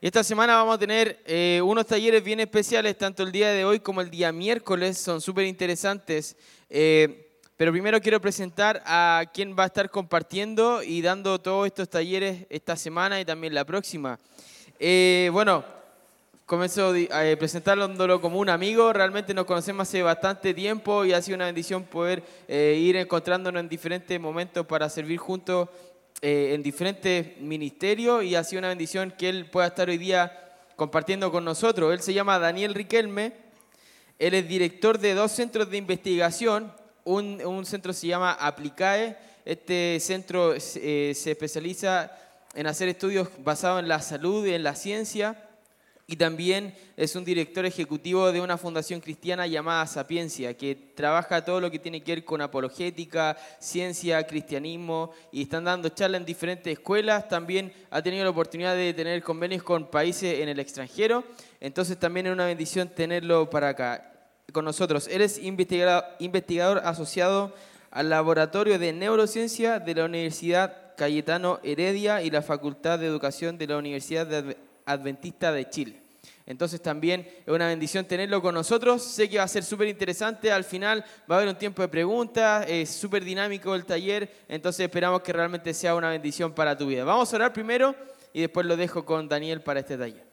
Esta semana vamos a tener eh, unos talleres bien especiales, tanto el día de hoy como el día miércoles, son súper interesantes. Eh, pero primero quiero presentar a quien va a estar compartiendo y dando todos estos talleres esta semana y también la próxima. Eh, bueno, comienzo a presentándolo como un amigo, realmente nos conocemos hace bastante tiempo y ha sido una bendición poder ir encontrándonos en diferentes momentos para servir juntos eh, en diferentes ministerios y ha sido una bendición que él pueda estar hoy día compartiendo con nosotros. Él se llama Daniel Riquelme, él es director de dos centros de investigación, un, un centro se llama Aplicae, este centro eh, se especializa en hacer estudios basados en la salud y en la ciencia y también es un director ejecutivo de una fundación cristiana llamada Sapiencia, que trabaja todo lo que tiene que ver con apologética, ciencia, cristianismo, y están dando charlas en diferentes escuelas. También ha tenido la oportunidad de tener convenios con países en el extranjero, entonces también es una bendición tenerlo para acá con nosotros. Eres investigador, asociado al Laboratorio de Neurociencia de la Universidad Cayetano Heredia y la Facultad de Educación de la Universidad Adventista de Chile. Entonces también es una bendición tenerlo con nosotros. Sé que va a ser súper interesante. Al final va a haber un tiempo de preguntas. Es súper dinámico el taller. Entonces esperamos que realmente sea una bendición para tu vida. Vamos a orar primero y después lo dejo con Daniel para este taller.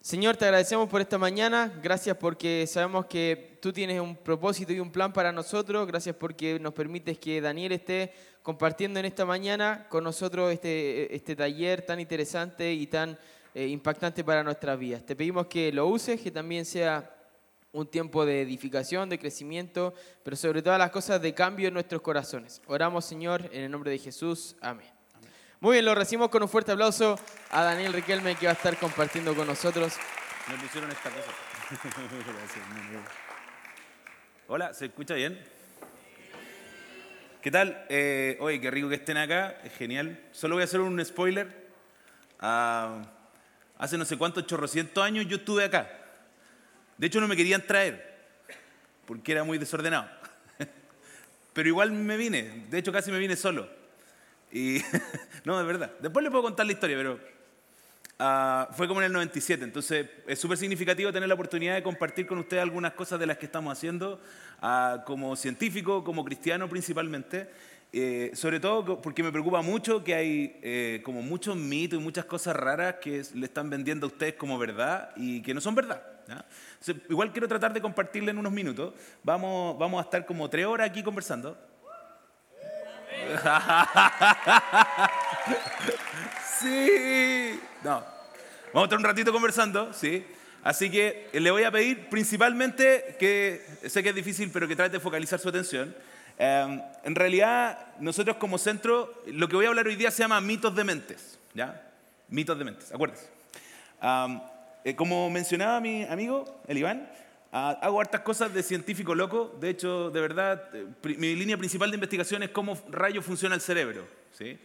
Señor, te agradecemos por esta mañana. Gracias porque sabemos que tú tienes un propósito y un plan para nosotros. Gracias porque nos permites que Daniel esté compartiendo en esta mañana con nosotros este, este taller tan interesante y tan eh, impactante para nuestras vidas. Te pedimos que lo uses, que también sea un tiempo de edificación, de crecimiento, pero sobre todas las cosas de cambio en nuestros corazones. Oramos, Señor, en el nombre de Jesús. Amén. Muy bien, lo recibimos con un fuerte aplauso a Daniel Riquelme que va a estar compartiendo con nosotros. Nos pusieron esta cosa. Hola, ¿se escucha bien? ¿Qué tal? Eh, oye, qué rico que estén acá, es genial. Solo voy a hacer un spoiler. Ah, Hace no sé cuántos chorrocientos años yo estuve acá. De hecho no me querían traer, porque era muy desordenado. Pero igual me vine, de hecho casi me vine solo. Y no, de verdad. Después le puedo contar la historia, pero ah, fue como en el 97. Entonces es súper significativo tener la oportunidad de compartir con ustedes algunas cosas de las que estamos haciendo ah, como científico, como cristiano principalmente. Eh, sobre todo porque me preocupa mucho que hay eh, como muchos mitos y muchas cosas raras que le están vendiendo a ustedes como verdad y que no son verdad. igual quiero tratar de compartirle en unos minutos. Vamos, vamos a estar como tres horas aquí conversando. sí. No. Vamos a estar un ratito conversando, sí. Así que le voy a pedir principalmente que, sé que es difícil, pero que trate de focalizar su atención Em, en realidad, nosotros como centro, lo que voy a hablar hoy día se llama mitos de mentes. ¿ya? Mitos de mentes, acuérdense. Eh, como mencionaba mi amigo, el Iván, ah, hago hartas cosas de científico loco. De hecho, de verdad, eh, mi línea principal de investigación es cómo rayo funciona el cerebro. ¿sí?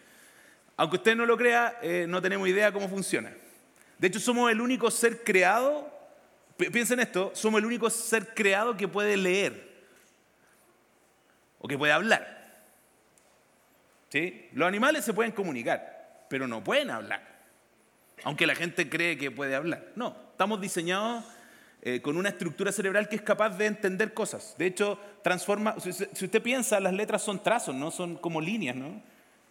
Aunque usted no lo crea, eh, no tenemos idea cómo funciona. De hecho, somos el único ser creado, piensen esto, somos el único ser creado que puede leer o que puede hablar. ¿Sí? Los animales se pueden comunicar, pero no pueden hablar. Aunque la gente cree que puede hablar. No, estamos diseñados eh, con una estructura cerebral que es capaz de entender cosas. De hecho, transforma, si, usted piensa, las letras son trazos, no son como líneas, ¿no?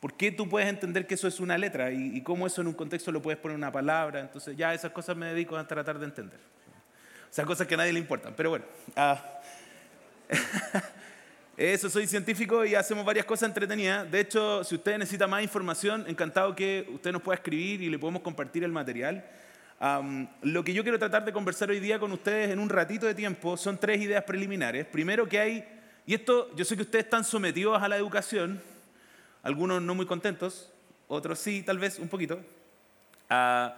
¿Por qué tú puedes entender que eso es una letra y, cómo eso en un contexto lo puedes poner en una palabra? Entonces, ya esas cosas me dedico a tratar de entender. O sea, cosas que a nadie le importan. Pero bueno. Ah, Eso, soy científico y hacemos varias cosas entretenidas. De hecho, si usted necesita más información, encantado que usted nos pueda escribir y le podemos compartir el material. lo que yo quiero tratar de conversar hoy día con ustedes en un ratito de tiempo son tres ideas preliminares. Primero que hay, y esto yo sé que ustedes están sometidos a la educación, algunos no muy contentos, otros sí, tal vez un poquito, ah,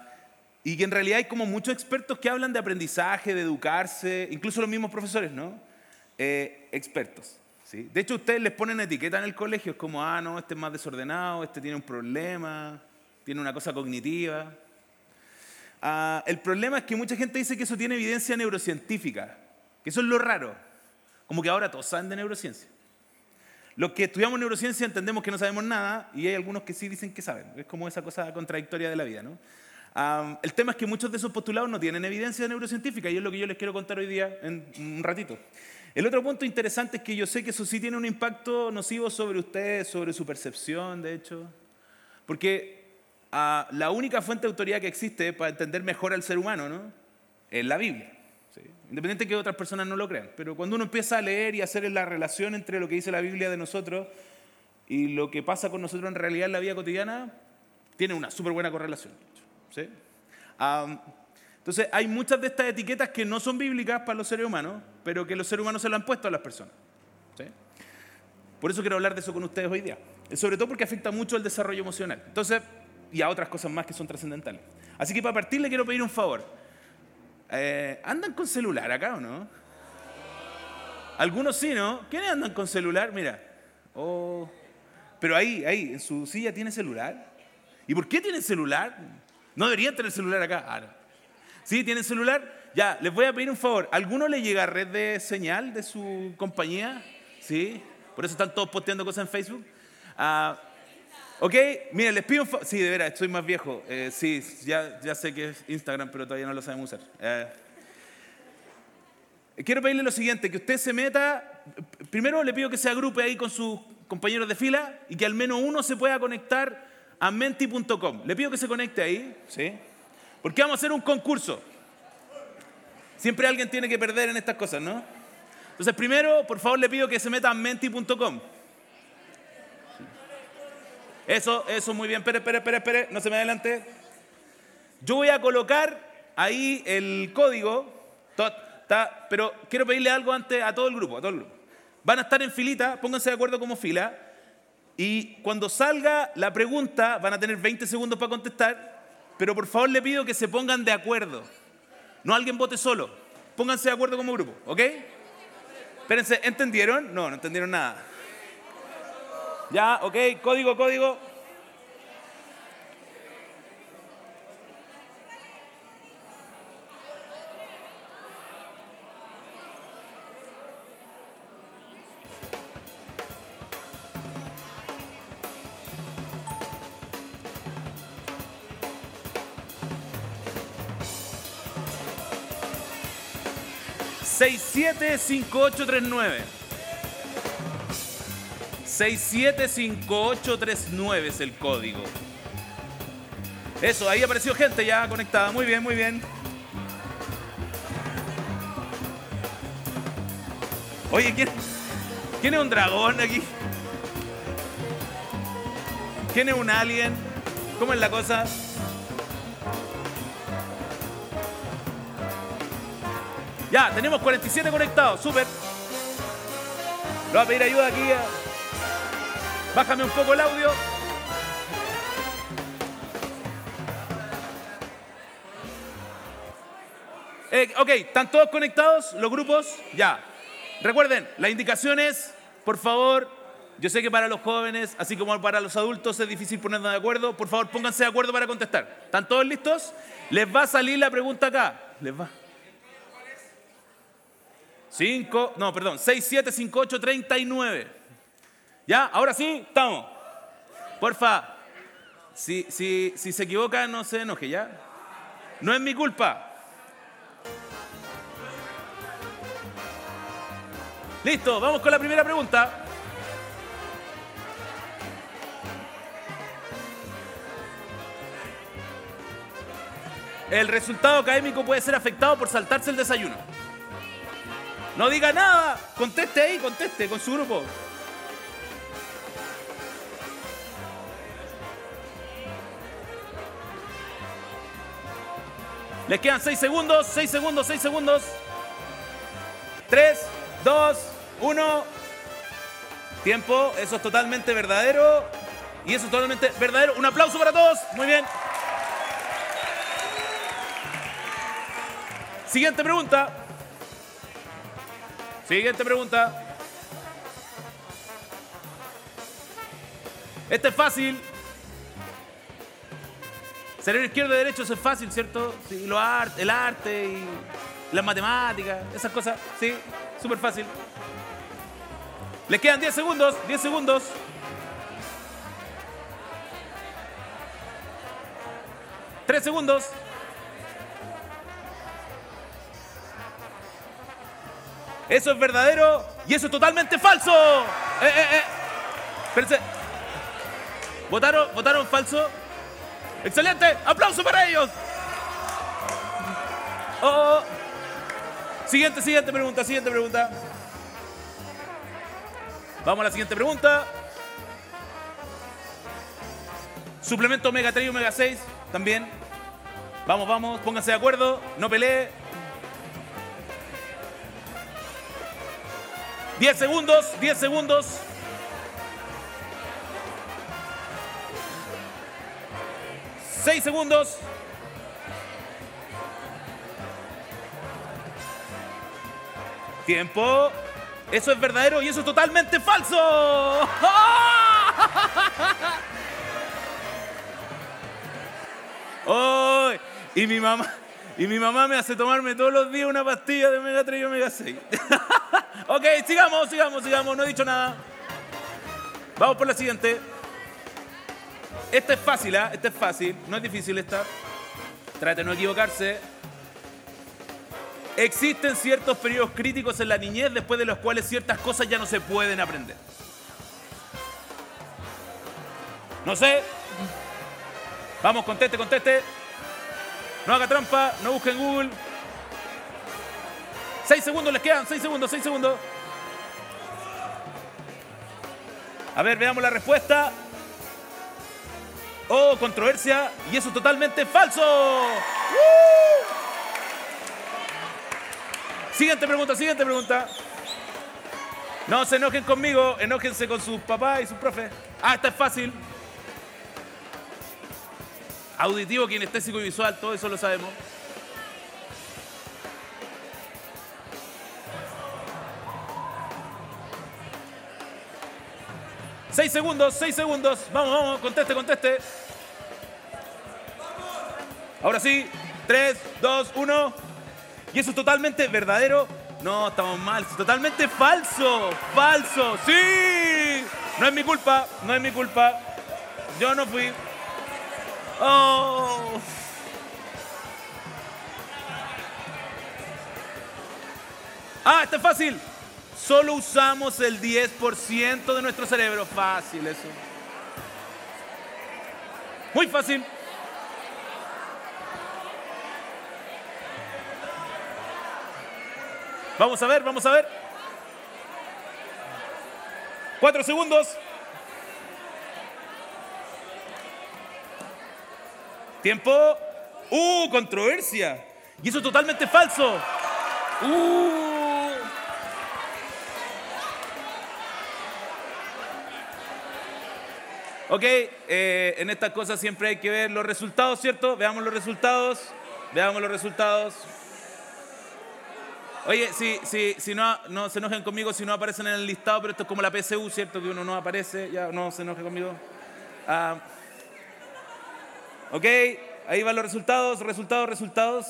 y que en realidad hay como muchos expertos que hablan de aprendizaje, de educarse, incluso los mismos profesores, ¿no? Eh, expertos. De hecho, ustedes les ponen etiqueta en el colegio, es como, ah, no, este es más desordenado, este tiene un problema, tiene una cosa cognitiva. Ah, el problema es que mucha gente dice que eso tiene evidencia neurocientífica, que eso es lo raro, como que ahora todos saben de neurociencia. Los que estudiamos neurociencia entendemos que no sabemos nada y hay algunos que sí dicen que saben. Es como esa cosa contradictoria de la vida, ¿no? el tema es que muchos de esos postulados no tienen evidencia neurocientífica y es lo que yo les quiero contar hoy día en un ratito. El otro punto interesante es que yo sé que eso sí tiene un impacto nocivo sobre ustedes, sobre su percepción, de hecho, porque ah, la única fuente de autoridad que existe para entender mejor al ser humano ¿no? es la Biblia. Independiente de que otras personas no lo crean. Pero cuando uno empieza a leer y a hacer la relación entre lo que dice la Biblia de nosotros y lo que pasa con nosotros en realidad en la vida cotidiana, tiene una súper buena correlación. ¿sí? Entonces, hay muchas de estas etiquetas que no son bíblicas para los seres humanos, pero que los seres humanos se lo han puesto a las personas. Por eso quiero hablar de eso con ustedes hoy día. Sobre todo porque afecta mucho el desarrollo emocional. Entonces, y a otras cosas más que son trascendentales. Así que para partir le quiero pedir un favor. Eh, ¿Andan con celular acá o no? Algunos sí, ¿no? ¿Quiénes andan con celular? Mira. Oh. Pero ahí, ahí, en su silla tiene celular. ¿Y por qué tiene celular? No deberían tener celular acá. Ah, ¿Sí? ¿Tienen celular? Ya, les voy a pedir un favor. ¿Alguno le llega red de señal de su compañía? ¿Sí? Por eso están todos posteando cosas en Facebook. Ah, Ok, miren, les pido un favor. Sí, de veras, estoy más viejo. Eh, sí, ya, ya sé que es Instagram, pero todavía no lo sabemos usar. Eh, quiero pedirle lo siguiente, que usted se meta, primero le pido que se agrupe ahí con sus compañeros de fila y que al menos uno se pueda conectar a menti.com. Le pido que se conecte ahí, ¿sí? Porque vamos a hacer un concurso. Siempre alguien tiene que perder en estas cosas, ¿no? Entonces, primero, por favor, le pido que se meta a menti.com. Eso, eso, muy bien. Espere, espere, espere, espere. No se me adelante. Yo voy a colocar ahí el código. pero quiero pedirle algo antes a todo el grupo, a todo el grupo. Van a estar en filita, pónganse de acuerdo como fila. Y cuando salga la pregunta, van a tener 20 segundos para contestar. Pero por favor le pido que se pongan de acuerdo. No alguien vote solo. Pónganse de acuerdo como grupo, ¿ok? Espérense, ¿entendieron? No, no entendieron nada. Ya, ok, código, código. Seis siete cinco ocho tres nueve. 675839 es el código. Eso, ahí apareció gente ya conectada. Muy bien, muy bien. Oye, ¿quién, ¿quién es un dragón aquí? ¿Quién es un alien? ¿Cómo es la cosa? Ya, tenemos 47 conectados, súper. Lo voy a pedir ayuda aquí. Bájame un poco el audio. Eh, ok, ¿están todos conectados los grupos? Ya. Recuerden, la indicación es, por favor, yo sé que para los jóvenes, así como para los adultos es difícil ponernos de acuerdo, por favor pónganse de acuerdo para contestar. ¿Están todos listos? Les va a salir la pregunta acá. Les va. 5, no, perdón, 6, 7, 5, 8, 39. ¿Ya? Ahora sí, estamos. Porfa, si, si, si se equivoca, no se enoje, ¿ya? No es mi culpa. Listo, vamos con la primera pregunta. El resultado académico puede ser afectado por saltarse el desayuno. No diga nada, conteste ahí, conteste con su grupo. Les quedan 6 segundos, 6 segundos, 6 segundos. 3, 2, 1. Tiempo, eso es totalmente verdadero. Y eso es totalmente verdadero. Un aplauso para todos. Muy bien. Siguiente pregunta. Siguiente pregunta. Este es fácil. Cerebro izquierdo y derecho, eso es fácil, ¿cierto? Sí, lo arte, el arte y las matemáticas, esas cosas, sí, súper fácil. Les quedan 10 segundos, 10 segundos. Tres segundos. Eso es verdadero y eso es totalmente falso. Eh, eh, eh. Espérense. ¿Votaron, ¿Votaron falso? ¡Excelente! ¡Aplauso para ellos! Oh, oh, oh. Siguiente, siguiente pregunta, siguiente pregunta. Vamos a la siguiente pregunta. Suplemento omega 3 y omega 6 también. Vamos, vamos, pónganse de acuerdo, no pelee. 10 segundos, 10 segundos. Seis segundos. Tiempo. Eso es verdadero y eso es totalmente falso. ¡Oh! Y mi mamá, y mi mamá me hace tomarme todos los días una pastilla de omega 3 y omega 6. ok, sigamos, sigamos, sigamos, no he dicho nada. Vamos por la siguiente. Esta es fácil, ¿ah? Esta es fácil, no es difícil esta. Trate de no equivocarse. Existen ciertos periodos críticos en la niñez después de los cuales ciertas cosas ya no se pueden aprender. No sé. Vamos, conteste, conteste. No haga trampa, no busque en Google. Seis segundos les quedan, seis segundos, seis segundos. A ver, veamos la respuesta. Oh, controversia. Y eso es totalmente falso. Siguiente pregunta, siguiente pregunta. No se enojen conmigo, enójense con sus papás y sus profes. Ah, esta es fácil. Auditivo, kinestésico y visual, todo eso lo sabemos. Seis segundos, seis segundos. Vamos, vamos, conteste, conteste. Ahora sí, tres, dos, uno. Y eso es totalmente verdadero. No, estamos mal. Totalmente falso. Falso. Sí. No es mi culpa. No es mi culpa. Yo no fui. Oh. Ah, está fácil. Solo usamos el 10% de nuestro cerebro. Fácil eso. Muy fácil. Vamos a ver, vamos a ver. Cuatro segundos. Tiempo. ¡Uh! Controversia. Y eso es totalmente falso. ¡Uh! Ok, eh, en estas cosas siempre hay que ver los resultados, ¿cierto? Veamos los resultados. Veamos los resultados. Oye, si, si, si no, no se enojen conmigo si no aparecen en el listado, pero esto es como la PSU, ¿cierto? Que uno no aparece, ya no se enoje conmigo. Ah, Ok, ahí van los resultados, resultados, resultados,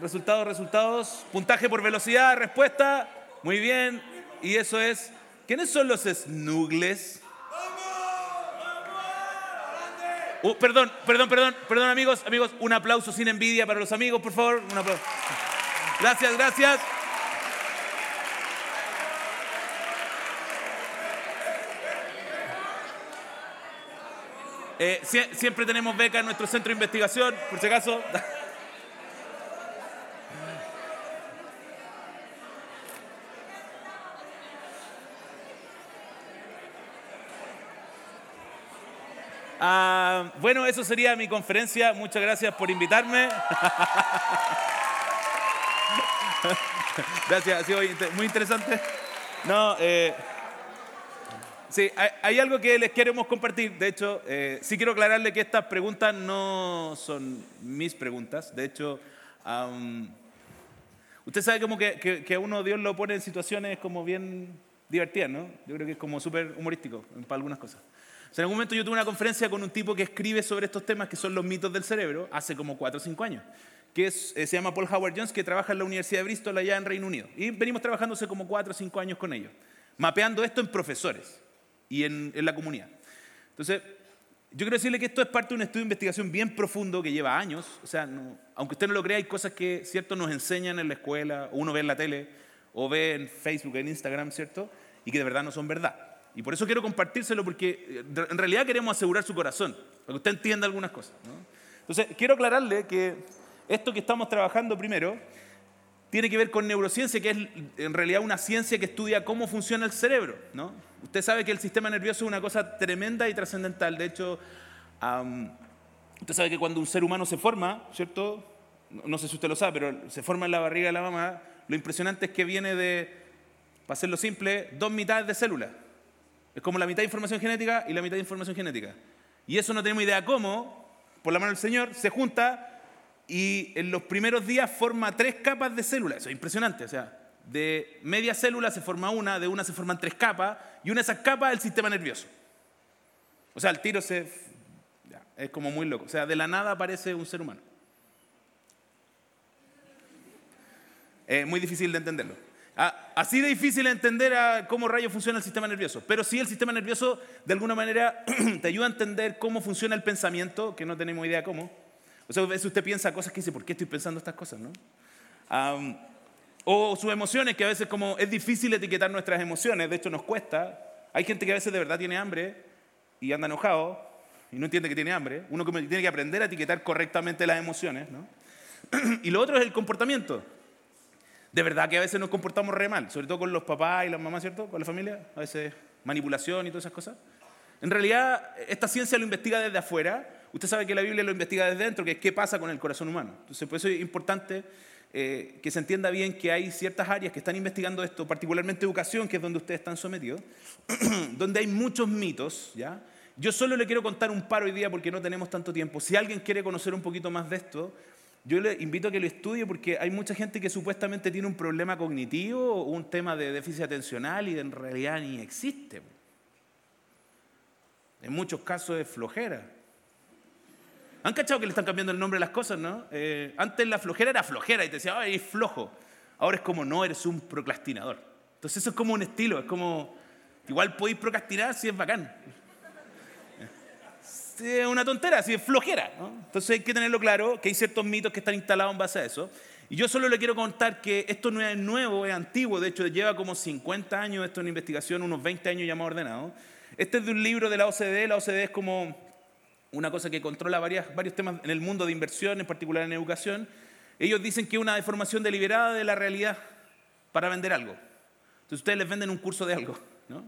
resultados, resultados. Puntaje por velocidad, respuesta. Muy bien. Y eso es, ¿quiénes son los snugles? Uh, perdón, perdón, perdón, perdón amigos, amigos, un aplauso sin envidia para los amigos, por favor, un aplauso. Gracias, gracias. Eh, siempre tenemos beca en nuestro centro de investigación, por si acaso. bueno, eso sería mi conferencia. Muchas gracias por invitarme. gracias, ha sido muy interesante. No, eh, Sí, hay, algo que les queremos compartir. De hecho, eh, sí quiero aclararle que estas preguntas no son mis preguntas. De hecho, usted sabe como que, que, a uno Dios lo pone en situaciones como bien divertidas, ¿no? Yo creo que es como súper humorístico para algunas cosas. En algún momento yo tuve una conferencia con un tipo que escribe sobre estos temas que son los mitos del cerebro, hace como 4 o 5 años, que eh, se llama Paul Howard Jones, que trabaja en la Universidad de Bristol allá en Reino Unido. Y venimos trabajando hace como 4 o 5 años con ellos, mapeando esto en profesores y en, la comunidad. Entonces, yo quiero decirle que esto es parte de un estudio de investigación bien profundo que lleva años. O sea, aunque usted no lo crea, hay cosas que, ¿cierto?, nos enseñan en la escuela, o uno ve en la tele, o ve en Facebook, en Instagram, ¿cierto? Y que de verdad no son verdad. Y por eso quiero compartírselo, porque eh, en realidad queremos asegurar su corazón, para que usted entienda algunas cosas. Entonces, quiero aclararle que esto que estamos trabajando primero tiene que ver con neurociencia, que es en realidad una ciencia que estudia cómo funciona el cerebro. ¿no? Usted sabe que el sistema nervioso es una cosa tremenda y trascendental. De hecho, usted sabe que cuando un ser humano se forma, ¿cierto? No sé si usted lo sabe, pero se forma en la barriga de la mamá, lo impresionante es que viene de, para hacerlo simple, dos mitades de células. Es como la mitad de información genética y la mitad de información genética. Y eso no tenemos idea cómo, por la mano del Señor, se junta y en los primeros días forma tres capas de células. Eso es impresionante. O sea, de media célula se forma una, de una se forman tres capas, y una de esas capas es el sistema nervioso. O sea, el tiro se. es como muy loco. O sea, de la nada aparece un ser humano. Es muy difícil de entenderlo. Así de difícil de entender cómo rayos funciona el sistema nervioso. Pero sí el sistema nervioso de alguna manera te ayuda a entender cómo funciona el pensamiento, que no tenemos idea cómo o sea, a veces usted piensa cosas que dice, ¿por qué estoy pensando estas cosas? ¿no? o sus emociones, que a veces como es difícil etiquetar nuestras emociones, de hecho nos cuesta. Hay gente que a veces de verdad tiene hambre y anda enojado y no entiende que tiene hambre. Uno tiene que aprender a etiquetar correctamente las emociones. ¿no? y lo otro es el comportamiento. De verdad que a veces nos comportamos re mal, sobre todo con los papás y las mamás, ¿cierto? Con la familia, a veces manipulación y todas esas cosas. En realidad, esta ciencia lo investiga desde afuera Usted sabe que la Biblia lo investiga desde dentro, que es qué pasa con el corazón humano. Entonces, por eso es importante eh, que se entienda bien que hay ciertas áreas que están investigando esto, particularmente educación, que es donde ustedes están sometidos, donde hay muchos mitos, ¿ya? Yo solo le quiero contar un par hoy día porque no tenemos tanto tiempo. Si alguien quiere conocer un poquito más de esto, yo le invito a que lo estudie porque hay mucha gente que supuestamente tiene un problema cognitivo o un tema de déficit atencional y en realidad ni existe. En muchos casos es flojera. ¿Han cachado que le están cambiando el nombre a las cosas, no? Eh, antes la flojera era flojera y te decía, ay, es flojo. Ahora es como, no, eres un procrastinador. Entonces eso es como un estilo, es como, igual podéis procrastinar si es bacán. Es una tontera, es flojera. ¿no? Entonces hay que tenerlo claro, que hay ciertos mitos que están instalados en base a eso. Y yo solo le quiero contar que esto no es nuevo, es antiguo, de hecho lleva como 50 años, esto es una investigación, unos 20 años ya más ordenado. Este es de un libro de la OCDE, la OCDE es como una cosa que controla varios temas en el mundo de inversión, en particular en educación, ellos dicen que es una deformación deliberada de la realidad para vender algo. Entonces ustedes les venden un curso de algo. ¿no?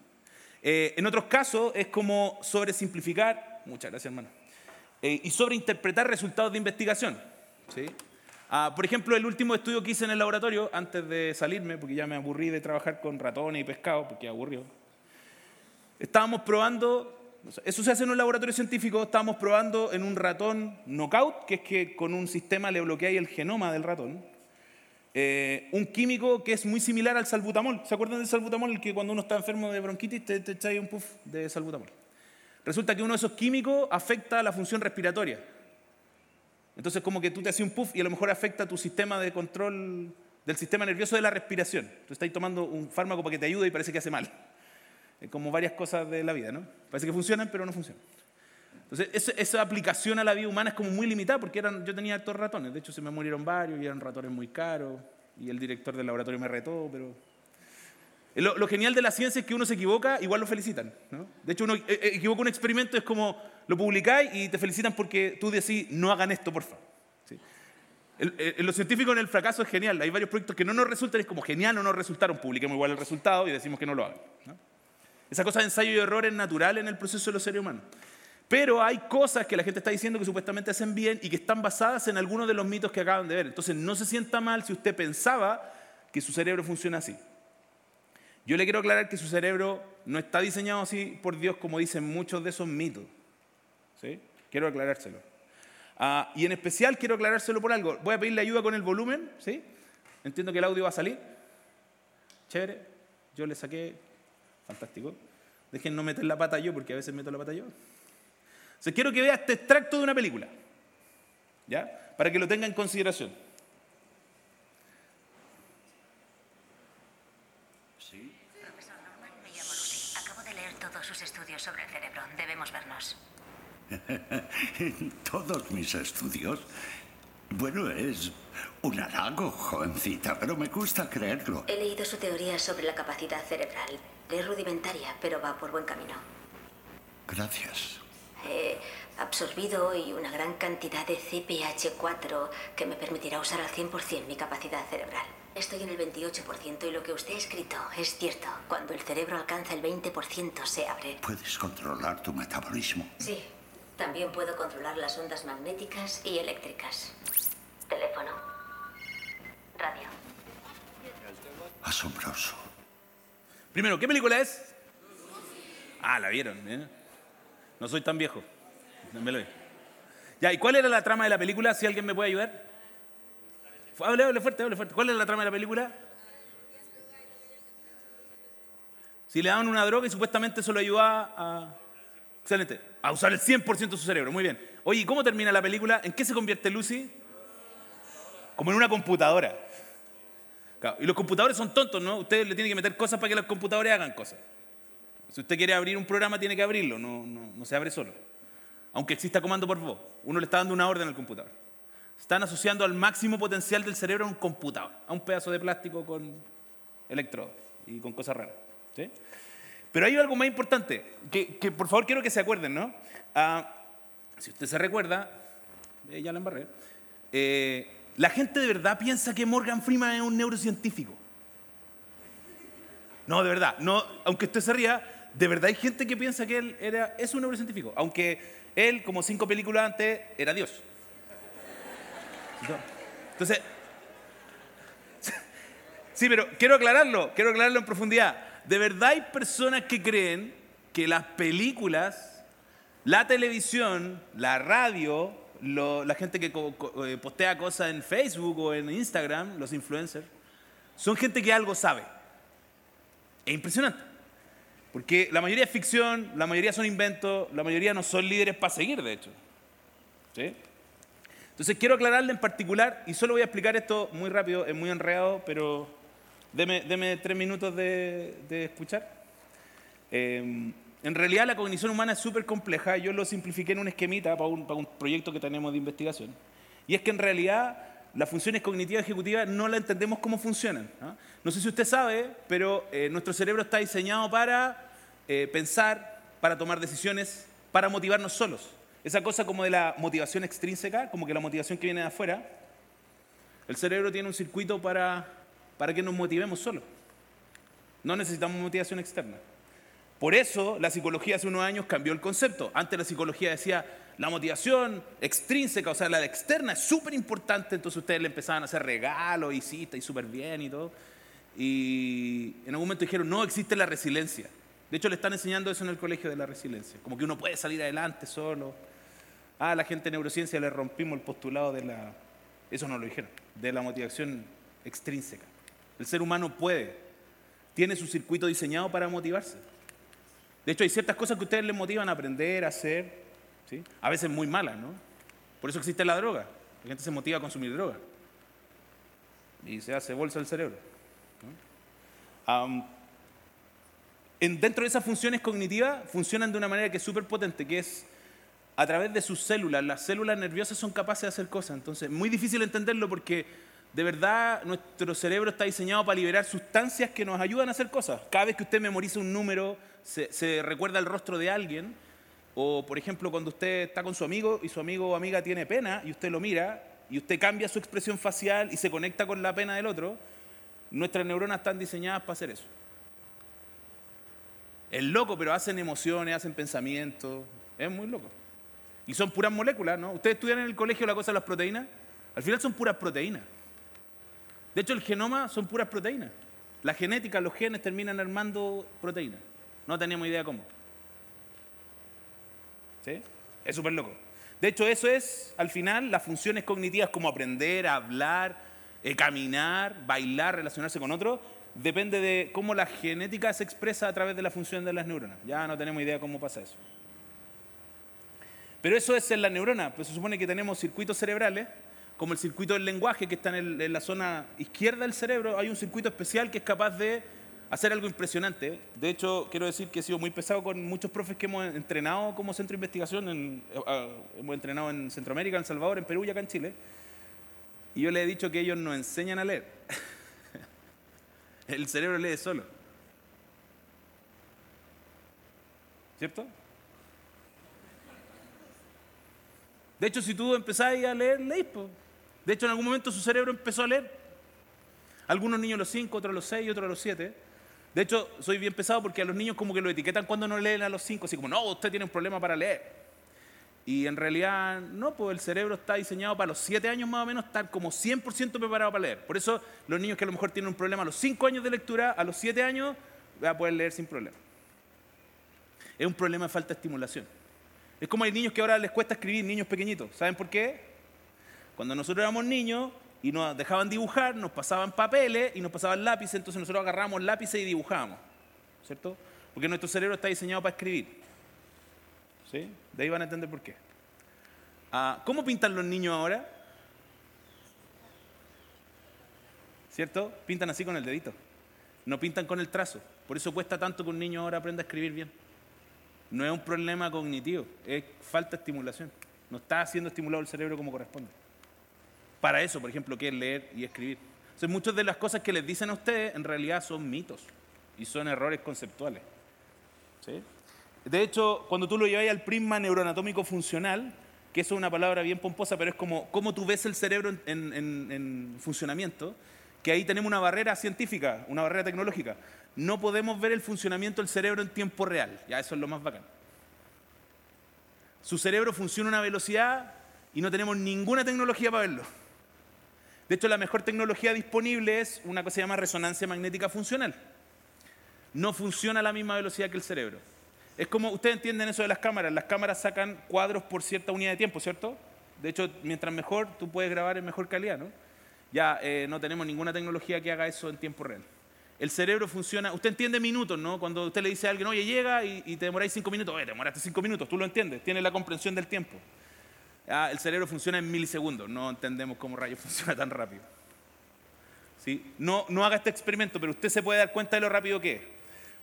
Eh, en otros casos es como sobresimplificar, muchas gracias hermano, eh, y sobreinterpretar resultados de investigación. ¿sí? Ah, por ejemplo, el último estudio que hice en el laboratorio, antes de salirme, porque ya me aburrí de trabajar con ratones y pescado, porque aburrió, estábamos probando eso se hace en un laboratorio científico, estábamos probando en un ratón knockout, que es que con un sistema le bloqueáis el genoma del ratón, eh, un químico que es muy similar al salbutamol. ¿Se acuerdan del salbutamol? El que cuando uno está enfermo de bronquitis te, te echáis un puff de salbutamol. Resulta que uno de esos químicos afecta la función respiratoria. Entonces como que tú te haces un puff y a lo mejor afecta tu sistema de control del sistema nervioso de la respiración. Tú estás tomando un fármaco para que te ayude y parece que hace mal como varias cosas de la vida, ¿no? Parece que funcionan, pero no funcionan. Entonces, esa, aplicación a la vida humana es como muy limitada porque yo tenía estos ratones, de hecho se me murieron varios y eran ratones muy caros y el director del laboratorio me retó, pero... Lo, genial de la ciencia es que uno se equivoca, igual lo felicitan. De hecho, uno eh, eh, equivoca un experimento, es como lo publicáis y te felicitan porque tú decís, no hagan esto, por favor. ¿sí? En lo científico en el fracaso es genial. Hay varios proyectos que no nos resultan, es como genial, no nos resultaron, publiquemos igual el resultado y decimos que no lo hagan. ¿no? Esa cosa de ensayo y error es natural en el proceso de los seres humanos. Pero hay cosas que la gente está diciendo que supuestamente hacen bien y que están basadas en algunos de los mitos que acaban de ver. Entonces no se sienta mal si usted pensaba que su cerebro funciona así. Yo le quiero aclarar que su cerebro no está diseñado así por Dios como dicen muchos de esos mitos. ¿Sí? Quiero aclarárselo. Ah, y en especial quiero aclarárselo por algo. Voy a pedirle ayuda con el volumen. ¿sí? Entiendo que el audio va a salir. Chévere. Yo le saqué Fantástico. Dejen no meter la pata yo, porque a veces meto la pata yo. Entonces quiero que vea este extracto de una película. ¿Ya? Para que lo tenga en consideración. Sí. Profesor Norman, me llamo Lucy. Acabo de leer todos sus estudios sobre el cerebro. Debemos vernos. En todos mis estudios. Bueno, es un halago, jovencita, pero me gusta creerlo. He leído su teoría sobre la capacidad cerebral. Es rudimentaria, pero va por buen camino. Gracias. He absorbido hoy una gran cantidad de CPH4 que me permitirá usar al 100% mi capacidad cerebral. Estoy en el 28% y lo que usted ha escrito es cierto. Cuando el cerebro alcanza el 20% se abre. ¿Puedes controlar tu metabolismo? Sí. También puedo controlar las ondas magnéticas y eléctricas. Teléfono. Radio. Asombroso. Primero, ¿qué película es? Ah, la vieron. ¿eh? No soy tan viejo. No me lo vi. Ya, ¿y cuál era la trama de la película? Si alguien me puede ayudar. Hable, hable fuerte, hable fuerte. ¿Cuál era la trama de la película? Si le daban una droga y supuestamente eso lo ayudaba a... Excelente. A usar el 100% de su cerebro. Muy bien. Oye, ¿y cómo termina la película? ¿En qué se convierte Lucy? Como en una computadora. Y los computadores son tontos, ¿no? Usted le tiene que meter cosas para que los computadores hagan cosas. Si usted quiere abrir un programa, tiene que abrirlo, no, no, no se abre solo. Aunque exista comando por voz. Uno le está dando una orden al computador. Están asociando al máximo potencial del cerebro a un computador, a un pedazo de plástico con electrodos y con cosas raras. ¿sí? Pero hay algo más importante, que, que por favor quiero que se acuerden, ¿no? Ah, si usted se recuerda, eh, ya la embarré, eh, la gente de verdad piensa que Morgan Freeman es un neurocientífico. No, de verdad. No, aunque usted se ría, de verdad hay gente que piensa que él era, es un neurocientífico. Aunque él, como cinco películas antes, era Dios. Entonces, sí, pero quiero aclararlo, quiero aclararlo en profundidad. De verdad hay personas que creen que las películas, la televisión, la radio, la gente que eh, postea cosas en Facebook o en Instagram, los influencers, son gente que algo sabe. Es impresionante. Porque la mayoría es ficción, la mayoría son inventos, la mayoría no son líderes para seguir, de hecho. ¿Sí? Entonces quiero aclararle en particular, y solo voy a explicar esto muy rápido, es muy enredado, pero deme, deme tres minutos de, de escuchar. Eh, en realidad la cognición humana es súper compleja, yo lo simplifiqué en un esquemita para un, para un proyecto que tenemos de investigación. Y es que en realidad las funciones cognitivas ejecutivas no las entendemos cómo funcionan. ¿no? No sé si usted sabe, pero eh, nuestro cerebro está diseñado para eh, pensar, para tomar decisiones, para motivarnos solos. Esa cosa como de la motivación extrínseca, como que la motivación que viene de afuera, el cerebro tiene un circuito para, para que nos motivemos solos. No necesitamos motivación externa. Por eso la psicología hace unos años cambió el concepto. Antes la psicología decía la motivación extrínseca, o sea, la externa es súper importante, entonces ustedes le empezaban a hacer regalos y sí, está súper bien y todo. Y en algún momento dijeron, no existe la resiliencia. De hecho, le están enseñando eso en el colegio de la resiliencia, como que uno puede salir adelante solo. Ah, la gente de neurociencia le rompimos el postulado de la, eso no lo dijeron, de la motivación extrínseca. El ser humano puede, tiene su circuito diseñado para motivarse. De hecho, hay ciertas cosas que ustedes les motivan a aprender, a hacer, ¿sí? a veces muy malas, ¿no? Por eso existe la droga. La gente se motiva a consumir droga. Y se hace bolsa el cerebro. en- dentro de esas funciones cognitivas funcionan de una manera que es súper potente, que es a través de sus células. Las células nerviosas son capaces de hacer cosas. Entonces, muy difícil entenderlo porque de verdad nuestro cerebro está diseñado para liberar sustancias que nos ayudan a hacer cosas. Cada vez que usted memoriza un número, se, se recuerda el rostro de alguien. O, por ejemplo, cuando usted está con su amigo y su amigo o amiga tiene pena y usted lo mira y usted cambia su expresión facial y se conecta con la pena del otro, nuestras neuronas están diseñadas para hacer eso. Es loco, pero hacen emociones, hacen pensamientos. Es muy loco. Y son puras moléculas, ¿no? Ustedes estudian en el colegio la cosa de las proteínas. Al final son puras proteínas. De hecho, el genoma son puras proteínas. La genética, los genes terminan armando proteínas. No teníamos idea cómo. ¿Sí? Es súper loco. De hecho, eso es, al final, las funciones cognitivas como aprender, hablar, eh, caminar, bailar, relacionarse con otros, depende de cómo la genética se expresa a través de la función de las neuronas. Ya no tenemos idea cómo pasa eso. Pero eso es en la neurona, pues se supone que tenemos circuitos cerebrales, como el circuito del lenguaje que está en, el- en la zona izquierda del cerebro, hay un circuito especial que es capaz de hacer algo impresionante. De hecho, quiero decir que he sido muy pesado con muchos profes que hemos entrenado como centro de investigación. Hemos entrenado en Centroamérica, en El Salvador, en Perú y acá en Chile. Y yo les he dicho que ellos nos enseñan a leer. El cerebro lee solo. ¿Cierto? De hecho, si tú empezáis a leer, leís. De hecho, en algún momento su cerebro empezó a leer. Algunos niños a los 5, otros a los 6, otros a los 7. De hecho, soy bien pesado porque a los niños como que lo etiquetan cuando no leen a los 5, así como, no, usted tiene un problema para leer. Y en realidad, no, pues el cerebro está diseñado para los 7 años más o menos estar como 100% preparado para leer. Por eso los niños que a lo mejor tienen un problema a los 5 años de lectura, a los 7 años, van a poder leer sin problema. Es un problema de falta de estimulación. Es como hay niños que ahora les cuesta escribir, niños pequeñitos. ¿Saben por qué? Cuando nosotros éramos niños y nos dejaban dibujar, nos pasaban papeles y nos pasaban lápices, entonces nosotros agarrábamos lápices y dibujábamos. ¿Cierto? Porque nuestro cerebro está diseñado para escribir. ¿Sí? De ahí van a entender por qué. Ah, ¿Cómo pintan los niños ahora? ¿Cierto? Pintan así con el dedito. No pintan con el trazo. Por eso cuesta tanto que un niño ahora aprenda a escribir bien. No es un problema cognitivo, es falta de estimulación. No está siendo estimulado el cerebro como corresponde. Para eso, por ejemplo, que leer y escribir. Entonces, muchas de las cosas que les dicen a ustedes en realidad son mitos y son errores conceptuales. De hecho, cuando tú lo llevas al prisma neuroanatómico funcional, que eso es una palabra bien pomposa, pero es como cómo tú ves el cerebro en funcionamiento, que ahí tenemos una barrera científica, una barrera tecnológica no podemos ver el funcionamiento del cerebro en tiempo real. Ya eso es lo más bacán. Su cerebro funciona a una velocidad y no tenemos ninguna tecnología para verlo. De hecho, la mejor tecnología disponible es una cosa que se llama resonancia magnética funcional. No funciona a la misma velocidad que el cerebro. Es como, ustedes entienden eso de las cámaras, las cámaras sacan cuadros por cierta unidad de tiempo, ¿cierto? De hecho, mientras mejor, tú puedes grabar en mejor calidad, ¿no? Ya eh, no tenemos ninguna tecnología que haga eso en tiempo real el cerebro funciona, usted entiende minutos, ¿no? Cuando usted le dice a alguien, oye, llega y, te demoráis cinco minutos, oye, te demoraste cinco minutos, tú lo entiendes, tiene la comprensión del tiempo. Ah, el cerebro funciona en milisegundos, no entendemos cómo rayos funciona tan rápido. ¿Sí? No, no haga este experimento, pero usted se puede dar cuenta de lo rápido que es.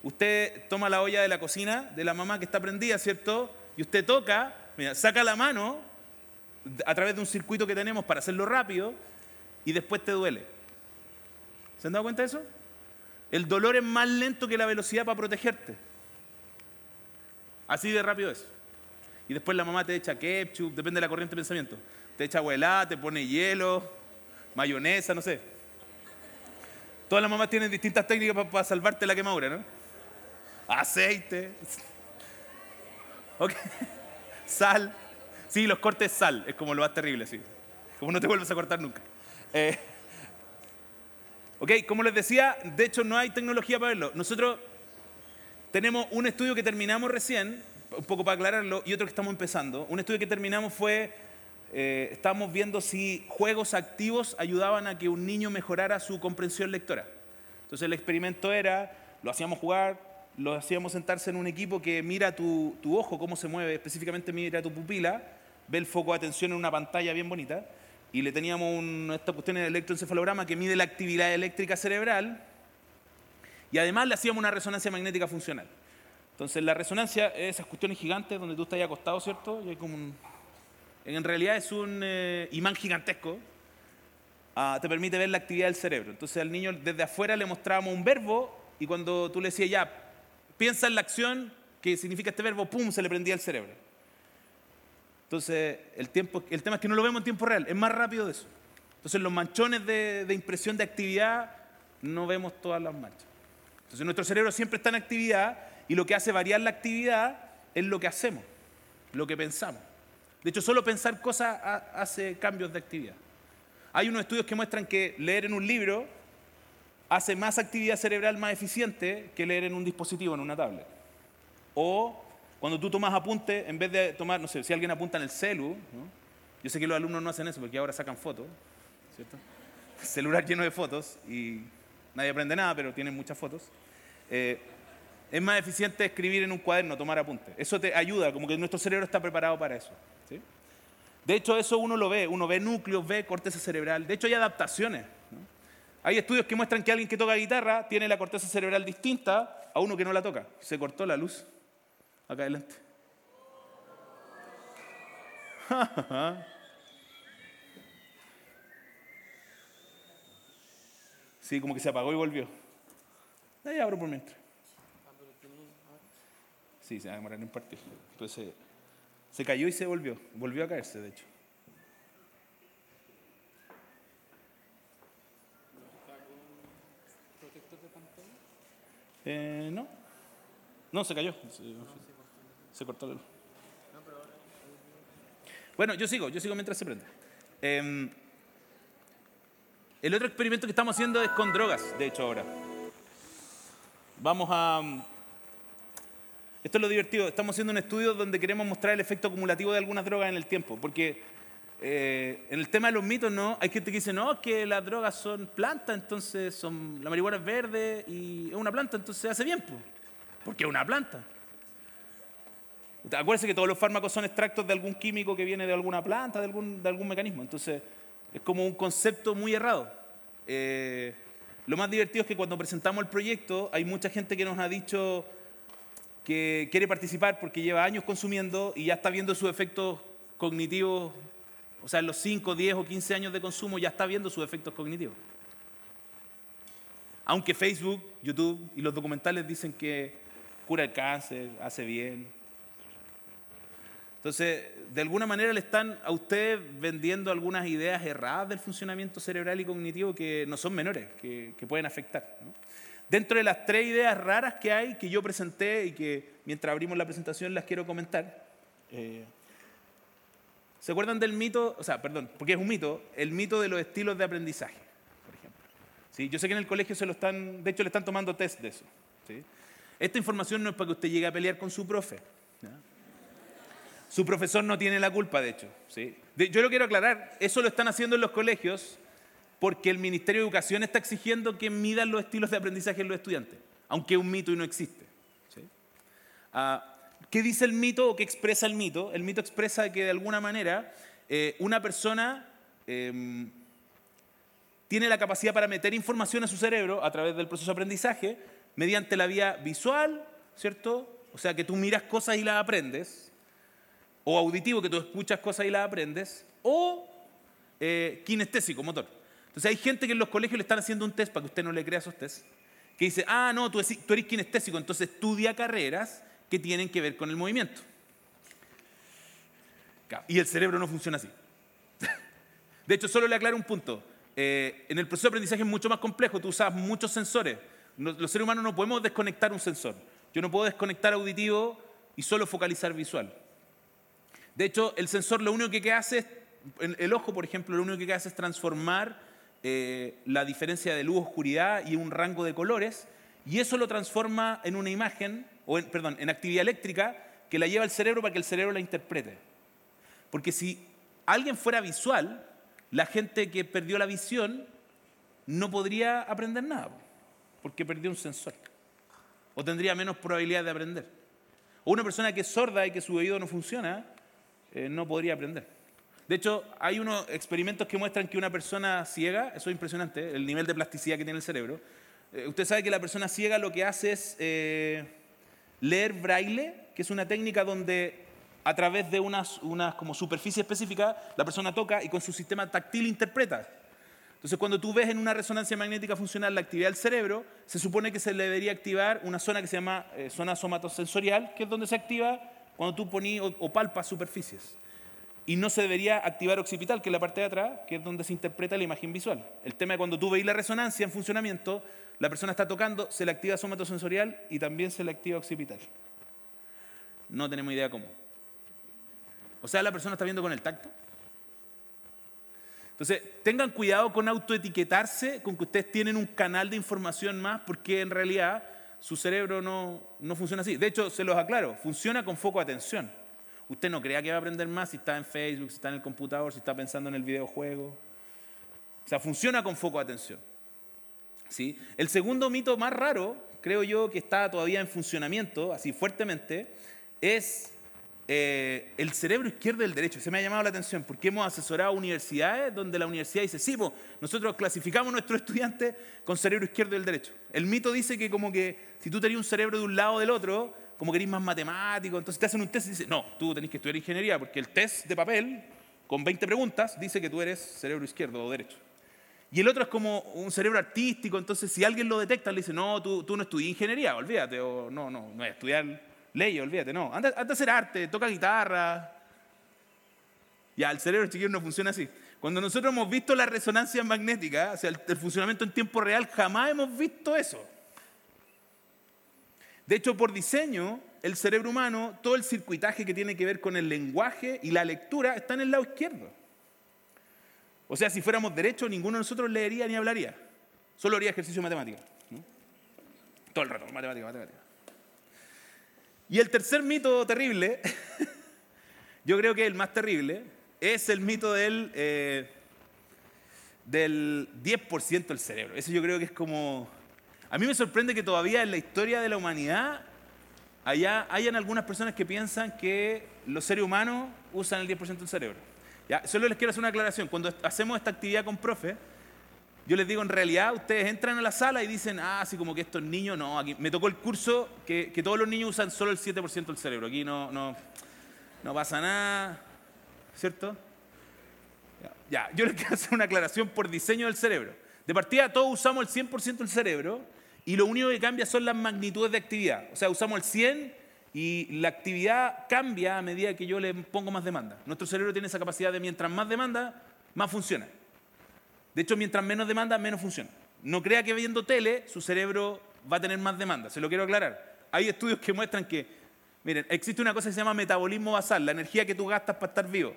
Usted toma la olla de la cocina de la mamá que está prendida, ¿cierto? Y usted toca, mira, saca la mano a través de un circuito que tenemos para hacerlo rápido y después te duele. ¿Se han dado cuenta de eso? El dolor es más lento que la velocidad para protegerte. Así de rápido es. Y después la mamá te echa ketchup, depende de la corriente de pensamiento. Te echa agua te pone hielo, mayonesa, no sé. Todas las mamás tienen distintas técnicas para, salvarte la quemadura, ¿no? Aceite. Sal. Sí, los cortes sal, es como lo más terrible, sí. Como no te vuelves a cortar nunca. Eh, Ok, como les decía, de hecho no hay tecnología para verlo. Nosotros tenemos un estudio que terminamos recién, un poco para aclararlo, y otro que estamos empezando. Un estudio que terminamos fue, eh, estábamos viendo si juegos activos ayudaban a que un niño mejorara su comprensión lectora. Entonces el experimento era, lo hacíamos jugar, lo hacíamos sentarse en un equipo que mira tu, tu ojo, cómo se mueve, específicamente mira tu pupila, ve el foco de atención en una pantalla bien bonita, y le teníamos un, esta cuestión de electroencefalograma que mide la actividad eléctrica cerebral y además le hacíamos una resonancia magnética funcional. Entonces la resonancia es esas cuestiones gigantes donde tú estás acostado, ¿cierto? Y como en realidad es un eh, imán gigantesco, ah, te permite ver la actividad del cerebro. Entonces al niño desde afuera le mostrábamos un verbo y cuando tú le decías ya, piensa en la acción que significa este verbo, ¡pum!, se le prendía el cerebro. Entonces, el, tiempo, el tema es que no lo vemos en tiempo real, es más rápido de eso. Entonces, los manchones de, impresión de actividad no vemos todas las manchas. Entonces, nuestro cerebro siempre está en actividad y lo que hace variar la actividad es lo que hacemos, lo que pensamos. De hecho, solo pensar cosas hace cambios de actividad. Hay unos estudios que muestran que leer en un libro hace más actividad cerebral más eficiente que leer en un dispositivo, en una tablet. O cuando tú tomas apunte, en vez de tomar, no sé, si alguien apunta en el celu, yo sé que los alumnos no hacen eso porque ahora sacan fotos, ¿cierto? Celular lleno de fotos y nadie aprende nada, pero tienen muchas fotos. Eh, es más eficiente escribir en un cuaderno, tomar apunte. Eso te ayuda, como que nuestro cerebro está preparado para eso. De hecho, eso uno lo ve, uno ve núcleos, ve corteza cerebral. De hecho, hay adaptaciones. Hay estudios que muestran que alguien que toca guitarra tiene la corteza cerebral distinta a uno que no la toca. Se cortó la luz. Acá adelante. Sí, como que se apagó y volvió. Ahí abro por mientras. Sí, se va a demorar en partir. Entonces, se cayó y se volvió. Volvió a caerse, de hecho. Eh, no. No, se cayó. Se, se cortó la luz. Bueno, yo sigo, yo sigo mientras se prende. Em, el otro experimento que estamos haciendo es con drogas, de hecho, ahora. Vamos a... Esto es lo divertido. Estamos haciendo un estudio donde queremos mostrar el efecto acumulativo de algunas drogas en el tiempo. Porque eh, en el tema de los mitos, ¿no? Hay gente que dice, no, que las drogas son plantas, entonces son, la marihuana es verde y es una planta, entonces hace bien, pues, porque es una planta. Acuérdense que todos los fármacos son extractos de algún químico que viene de alguna planta, de algún, de algún mecanismo. Entonces, es como un concepto muy errado. Eh, lo más divertido es que cuando presentamos el proyecto, hay mucha gente que nos ha dicho que quiere participar porque lleva años consumiendo y ya está viendo sus efectos cognitivos o sea, en los 5, 10 o 15 años de consumo ya está viendo sus efectos cognitivos. Aunque Facebook, YouTube y los documentales dicen que cura el cáncer, hace bien. Entonces, de alguna manera le están a ustedes vendiendo algunas ideas erradas del funcionamiento cerebral y cognitivo que no son menores, que, pueden afectar. Dentro de las tres ideas raras que hay, que yo presenté y que mientras abrimos la presentación las quiero comentar, eh, ¿Se acuerdan del mito? O sea, perdón, porque es un mito, el mito de los estilos de aprendizaje, por ejemplo. ¿Sí? Yo sé que en el colegio se lo están, de hecho le están tomando test de eso. Esta información no es para que usted llegue a pelear con su profe. Su profesor no tiene la culpa, de hecho. ¿sí? yo lo quiero aclarar, eso lo están haciendo en los colegios porque el Ministerio de Educación está exigiendo que midan los estilos de aprendizaje en los estudiantes, aunque es un mito y no existe. ¿sí? Ah, ¿Qué dice el mito o qué expresa el mito? El mito expresa que de alguna manera eh, una persona em, tiene la capacidad para meter información a su cerebro a través del proceso de aprendizaje mediante la vía visual, ¿cierto? O sea, que tú miras cosas y las aprendes, o auditivo, que tú escuchas cosas y las aprendes, o eh, kinestésico, motor. Entonces hay gente que en los colegios le están haciendo un test para que usted no le crea esos tests, que dice, ah, no, tú, tú eres kinestésico, entonces estudia carreras que tienen que ver con el movimiento. Y el cerebro no funciona así. De hecho, solo le aclaro un punto. Eh, en el proceso de aprendizaje es mucho más complejo, tú usas muchos sensores. Los seres humanos no podemos desconectar un sensor. Yo no puedo desconectar auditivo y solo focalizar visual. De hecho, el sensor lo único que hace el ojo, por ejemplo, lo único que hace es transformar eh, la diferencia de luz-oscuridad y un rango de colores, y eso lo transforma en una imagen o en, perdón, en actividad eléctrica que la lleva al cerebro para que el cerebro la interprete. Porque si alguien fuera visual, la gente que perdió la visión no podría aprender nada, porque perdió un sensor. O tendría menos probabilidad de aprender. O una persona que es sorda y que su oído no funciona, eh, no podría aprender. De hecho, hay unos experimentos que muestran que una persona ciega, eso es impresionante, el nivel de plasticidad que tiene el cerebro. Eh, usted sabe que la persona ciega lo que hace es eh, Leer braille, que es una técnica donde a través de unas, unas como superficie específica la persona toca y con su sistema táctil interpreta. Entonces, cuando tú ves en una resonancia magnética funcional la actividad del cerebro, se supone que se debería activar una zona que se llama eh, zona somatosensorial, que es donde se activa cuando tú pones o, palpas superficies. Y no se debería activar occipital, que es la parte de atrás, que es donde se interpreta la imagen visual. El tema de cuando tú veis la resonancia en funcionamiento, la persona está tocando, se le activa somatosensorial y también se le activa occipital. No tenemos idea cómo. O sea, la persona está viendo con el tacto. Entonces, tengan cuidado con autoetiquetarse, con que ustedes tienen un canal de información más, porque en realidad su cerebro no, no funciona así. De hecho, se los aclaro, funciona con foco de atención. Usted no crea que va a aprender más si está en Facebook, si está en el computador, si está pensando en el videojuego. O sea, funciona con foco de atención. ¿sí? El segundo mito más raro, creo yo, que está todavía en funcionamiento, así fuertemente, es eh, el cerebro izquierdo y el derecho. Se me ha llamado la atención porque hemos asesorado universidades donde la universidad dice, sí, pues, nosotros clasificamos a nuestros estudiantes con cerebro izquierdo y el derecho. El mito dice que como que si tú tenías un cerebro de un lado o del otro, como que eres más matemático, entonces te hacen un test y dicen, no, tú tenés que estudiar ingeniería porque el test de papel con 20 preguntas dice que tú eres cerebro izquierdo o derecho. Y el otro es como un cerebro artístico, entonces si alguien lo detecta, le dice, no, tú, no estudias ingeniería, olvídate, o no, no, no es estudiar ley, olvídate, no. Anda, anda, a hacer arte, toca guitarra. Ya, el cerebro chiquillo no funciona así. Cuando nosotros hemos visto la resonancia magnética, o sea, el, el funcionamiento en tiempo real, jamás hemos visto eso. De hecho, por diseño, el cerebro humano, todo el circuitaje que tiene que ver con el lenguaje y la lectura está en el lado izquierdo. O sea, si fuéramos derechos, ninguno de nosotros leería ni hablaría. Solo haría ejercicio matemático. ¿no? Todo el rato, matemática, matemática. Y el tercer mito terrible, yo creo que el más terrible, es el mito del, eh, del 10% del cerebro. Eso yo creo que es como... A mí me sorprende que todavía en la historia de la humanidad allá hayan algunas personas que piensan que los seres humanos usan el 10% del cerebro. ¿Ya? Solo les quiero hacer una aclaración. Cuando hacemos esta actividad con profe, yo les digo, en realidad ustedes entran a la sala y dicen, ah, así como que estos niños, no, aquí me tocó el curso que, que todos los niños usan solo el 7% del cerebro. Aquí no, no, no pasa nada, ¿cierto? Ya, yo les quiero hacer una aclaración por diseño del cerebro. De partida, todos usamos el 100% del cerebro y lo único que cambia son las magnitudes de actividad. O sea, usamos el 100 y la actividad cambia a medida que yo le pongo más demanda. Nuestro cerebro tiene esa capacidad de mientras más demanda, más funciona. De hecho, mientras menos demanda, menos funciona. No crea que viendo tele su cerebro va a tener más demanda, se lo quiero aclarar. Hay estudios que muestran que, miren, existe una cosa que se llama metabolismo basal, la energía que tú gastas para estar vivo.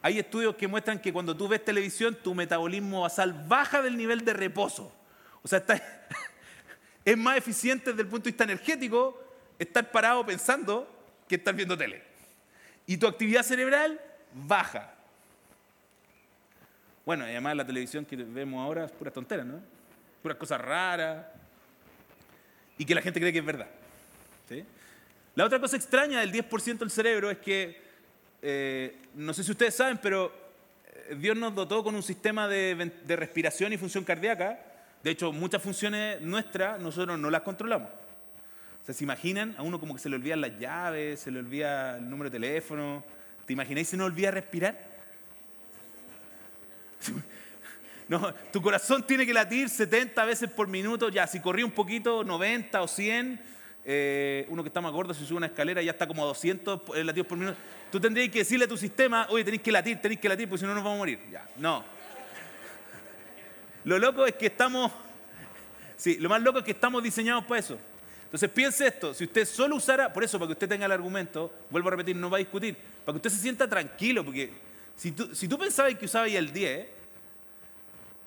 Hay estudios que muestran que cuando tú ves televisión, tu metabolismo basal baja del nivel de reposo. O sea, está, es más eficiente desde el punto de vista energético estar parado pensando que estar viendo tele. Y tu actividad cerebral baja. Bueno, además la televisión que vemos ahora es pura tontera, ¿no? Puras cosas raras. Y que la gente cree que es verdad. La otra cosa extraña del 10% del cerebro es que, eh, no sé si ustedes saben, pero eh, Dios nos dotó con un sistema de, de respiración y función cardíaca. De hecho, muchas funciones nuestras nosotros no las controlamos. O sea, ¿se imaginan? A uno como que se le olvidan las llaves, se le olvida el número de teléfono. ¿Te imagináis si no olvida respirar? No, tu corazón tiene que latir 70 veces por minuto, ya, si corrí un poquito, 90 o 100, eh, uno que está más gordo, si sube una escalera ya está como a 200 eh, latidos por minuto. Tú tendrías que decirle a tu sistema, oye, tenéis que latir, tenéis que latir, porque si no nos vamos a morir. Ya, no. Lo loco es que estamos, sí, lo más loco es que estamos diseñados para eso. Entonces piense esto, si usted solo usara, por eso, para que usted tenga el argumento, vuelvo a repetir, no va a discutir, para que usted se sienta tranquilo, porque si tú, si pensabas que usabas el 10,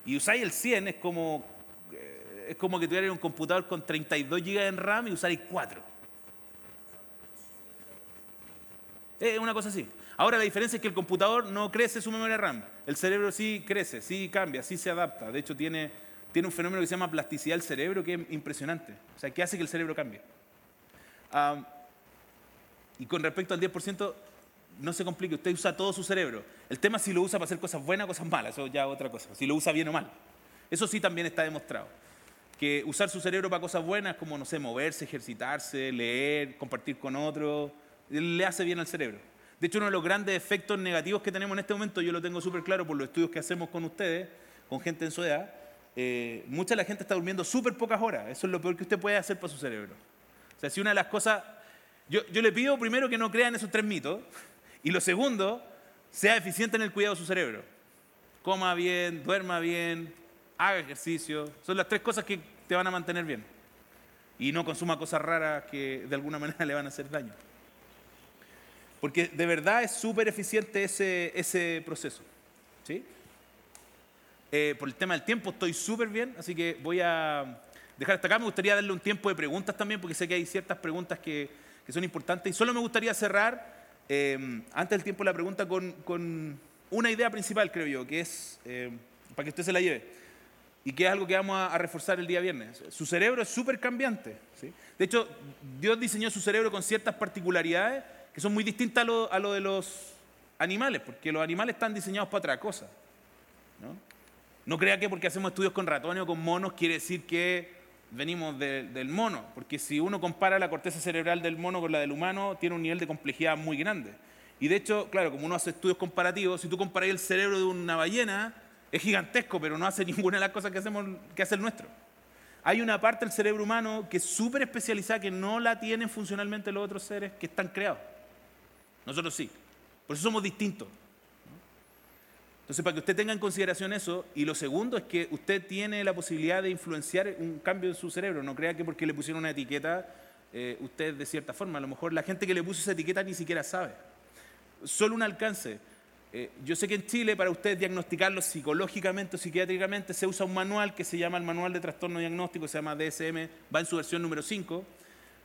y usáis el 100 es como, eh, es como que tuvierais un computador con 32 GB en RAM y usáis 4. Es una cosa así. Ahora la diferencia es que el computador no crece su memoria RAM. El cerebro sí crece, sí cambia, sí se adapta. De hecho tiene, tiene un fenómeno que se llama plasticidad del cerebro que es impresionante. O sea, que hace que el cerebro cambie. Um, y con respecto al 10%, no se complique, usted usa todo su cerebro. El tema es si lo usa para hacer cosas buenas o cosas malas, eso ya es otra cosa. Si lo usa bien o mal. Eso sí también está demostrado. Que usar su cerebro para cosas buenas, como, no sé, moverse, ejercitarse, leer, compartir con otros, le hace bien al cerebro. De hecho, uno de los grandes efectos negativos que tenemos en este momento, yo lo tengo súper claro por los estudios que hacemos con ustedes, con gente en su edad, eh, mucha de la gente está durmiendo súper pocas horas. Eso es lo peor que usted puede hacer para su cerebro. O sea, si una de las cosas... Yo, yo le pido primero que no crean esos tres mitos. Y lo segundo, sea eficiente en el cuidado de su cerebro. Coma bien, duerma bien, haga ejercicio. Son las tres cosas que te van a mantener bien. Y no consuma cosas raras que de alguna manera le van a hacer daño. Porque de verdad es súper eficiente ese, proceso. ¿sí? Eh, por el tema del tiempo estoy súper bien, así que voy a dejar hasta acá. Me gustaría darle un tiempo de preguntas también, porque sé que hay ciertas preguntas que son importantes. Y solo me gustaría cerrar eh, antes del tiempo la pregunta con, una idea principal, creo yo, que es, eh, para que usted se la lleve, y que es algo que vamos a, reforzar el día viernes. Su cerebro es súper cambiante. ¿sí? De hecho, Dios diseñó su cerebro con ciertas particularidades que son muy distintas a lo, a lo de los animales, porque los animales están diseñados para otra cosa. ¿no? No crea que porque hacemos estudios con ratones o con monos quiere decir que venimos de- del mono, porque si uno compara la corteza cerebral del mono con la del humano, tiene un nivel de complejidad muy grande. Y de hecho, claro, como uno hace estudios comparativos, si tú comparas el cerebro de una ballena, es gigantesco, pero no hace ninguna de las cosas que, hacemos, que hace el nuestro. Hay una parte del cerebro humano que es súper especializada, que no la tienen funcionalmente los otros seres que están creados. Nosotros sí. Por eso somos distintos. Entonces, para que usted tenga en consideración eso, y lo segundo es que usted tiene la posibilidad de influenciar un cambio en su cerebro. No crea que porque le pusieron una etiqueta, eh, usted de cierta forma, a lo mejor la gente que le puso esa etiqueta ni siquiera sabe. Solo un alcance. Eh, yo sé que en Chile, para usted diagnosticarlo psicológicamente o psiquiátricamente, se usa un manual que se llama el Manual de Trastorno Diagnóstico, se llama DSM, va en su versión número 5,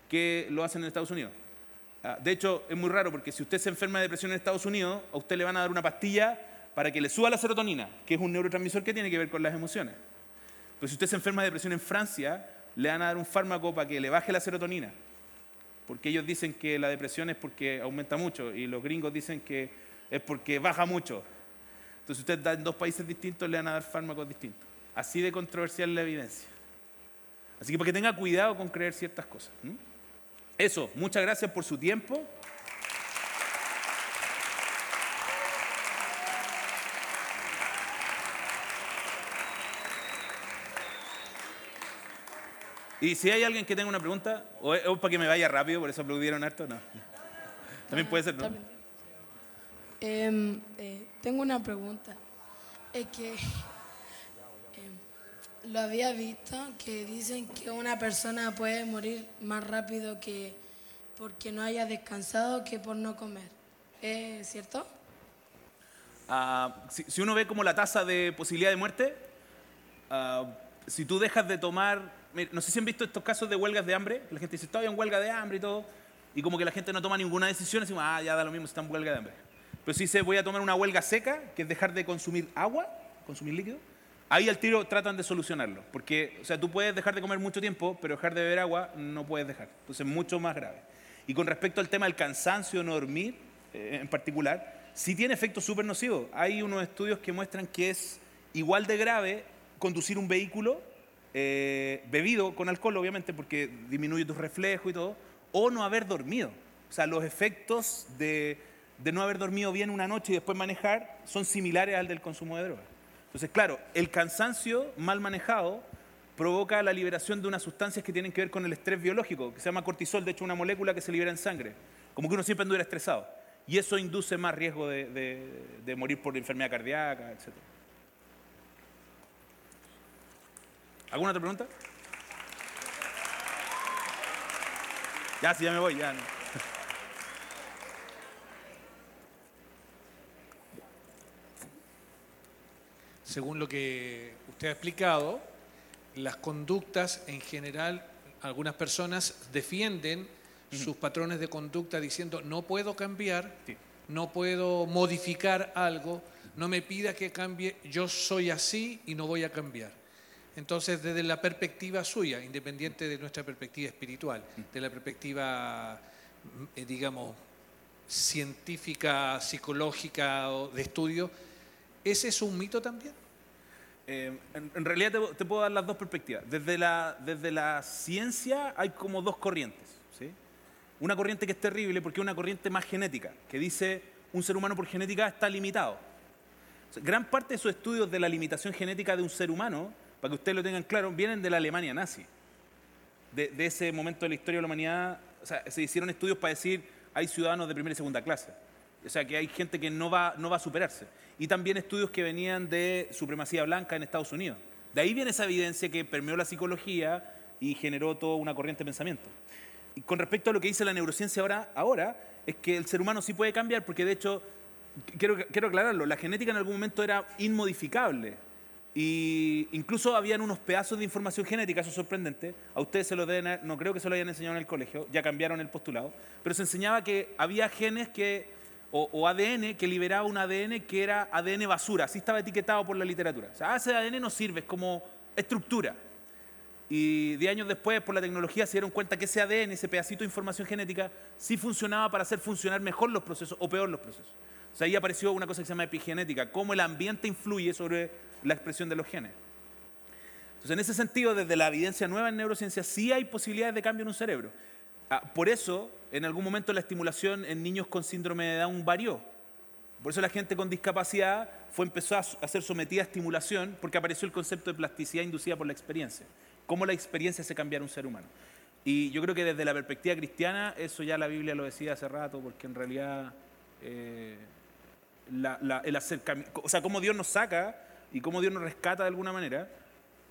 que lo hacen en Estados Unidos. Ah, De hecho, es muy raro porque si usted se enferma de depresión en Estados Unidos, a usted le van a dar una pastilla para que le suba la serotonina, que es un neurotransmisor que tiene que ver con las emociones. Pero si usted se enferma de depresión en Francia, le van a dar un fármaco para que le baje la serotonina. Porque ellos dicen que la depresión es porque aumenta mucho y los gringos dicen que es porque baja mucho. Entonces usted da en dos países distintos, le van a dar fármacos distintos. Así de controversial la evidencia. Así que para que tenga cuidado con creer ciertas cosas. Eso, muchas gracias por su tiempo. Y si hay alguien que tenga una pregunta, o es, para que me vaya rápido, por eso aplaudieron harto, no. También puede ser, ¿no? Em, eh, tengo una pregunta. Es que em, lo había visto que dicen que una persona puede morir más rápido que porque no haya descansado que por no comer. ¿Es cierto? Ah, si, si uno ve como la tasa de posibilidad de muerte, ah, si tú dejas de tomar, no sé si han visto estos casos de huelgas de hambre, la gente dice, estoy en huelga de hambre y todo, y como que la gente no toma ninguna decisión, decimos, ah, ya da lo mismo, está en huelga de hambre. Pero si dice, voy a tomar una huelga seca, que es dejar de consumir agua, consumir líquido, ahí al tiro tratan de solucionarlo, porque, o sea, tú puedes dejar de comer mucho tiempo, pero dejar de beber agua no puedes dejar, entonces es mucho más grave. Y con respecto al tema del cansancio, no dormir, eh, en particular, sí tiene efectos súper nocivos. Hay unos estudios que muestran que es igual de grave conducir un vehículo eh, bebido con alcohol, obviamente, porque disminuye tus reflejos y todo, o no haber dormido. O sea, los efectos de, no haber dormido bien una noche y después manejar son similares al del consumo de drogas. Entonces, claro, el cansancio mal manejado provoca la liberación de unas sustancias que tienen que ver con el estrés biológico, que se llama cortisol, de hecho una molécula que se libera en sangre, como que uno siempre anduviera estresado. Y eso induce más riesgo de, morir por enfermedad cardíaca, etc. ¿Alguna otra pregunta? Ya, sí, ya me voy, ya. Según lo que usted ha explicado, las conductas en general, algunas personas defienden sus patrones de conducta diciendo no puedo cambiar, Sí. no puedo modificar algo, no me pida que cambie, yo soy así y no voy a cambiar. Entonces, desde la perspectiva suya, independiente de nuestra perspectiva espiritual, de la perspectiva, eh, digamos, científica, psicológica o de estudio, ¿ese es un mito también? Eh, en, realidad te, puedo dar las dos perspectivas. Desde la, desde la ciencia hay como dos corrientes. ¿sí? Una corriente que es terrible porque es una corriente más genética, que dice un ser humano por genética está limitado. Gran parte de esos estudios de la limitación genética de un ser humano, para que ustedes lo tengan claro, vienen de la Alemania nazi. De, de ese momento de la historia de la humanidad, o sea, se hicieron estudios para decir hay ciudadanos de primera y segunda clase. O sea, que hay gente que no va, no va a superarse. Y también estudios que venían de supremacía blanca en Estados Unidos. De ahí viene esa evidencia que permeó la psicología y generó toda una corriente de pensamiento. Y con respecto a lo que dice la neurociencia ahora, ahora es que el ser humano sí puede cambiar, porque de hecho, quiero, quiero aclararlo, la genética en algún momento era inmodificable. Y incluso habían unos pedazos de información genética, eso es sorprendente. A ustedes se lo deben, no creo que se lo hayan enseñado en el colegio, ya cambiaron el postulado. Pero se enseñaba que había genes que, o, ADN que liberaba un ADN que era ADN basura, así estaba etiquetado por la literatura. O sea, ese ADN no sirve, es como estructura. Y 10 años después, por la tecnología, se dieron cuenta que ese ADN, ese pedacito de información genética, sí funcionaba para hacer funcionar mejor los procesos o peor los procesos. O sea, ahí apareció una cosa que se llama epigenética, cómo el ambiente influye sobre la expresión de los genes. Entonces, en ese sentido, desde la evidencia nueva en neurociencia, sí hay posibilidades de cambio en un cerebro. Ah, por eso, en algún momento la estimulación en niños con síndrome de Down varió. Por eso la gente con discapacidad fue, empezó a ser sometida a estimulación porque apareció el concepto de plasticidad inducida por la experiencia. Cómo la experiencia hace cambiar un ser humano. Y yo creo que desde la perspectiva cristiana, eso ya la Biblia lo decía hace rato, porque en realidad eh, el acercamiento, o sea, cómo Dios nos saca y cómo Dios nos rescata de alguna manera,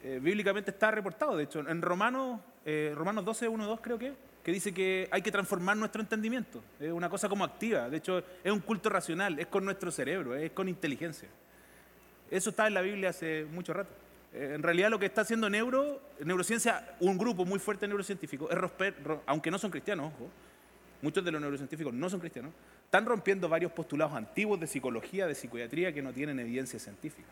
eh, bíblicamente está reportado. De hecho, en Romanos, eh, Romanos 12, 1, 2 creo que, que dice que hay que transformar nuestro entendimiento. Es una cosa como activa. De hecho, es un culto racional, es con nuestro cerebro, es con inteligencia. Eso está en la Biblia hace mucho rato. Eh, en realidad lo que está haciendo neuro, neurociencia, un grupo muy fuerte de neurocientíficos, es romper, aunque no son cristianos, ojo, muchos de los neurocientíficos no son cristianos, están rompiendo varios postulados antiguos de psicología, de psiquiatría que no tienen evidencia científica.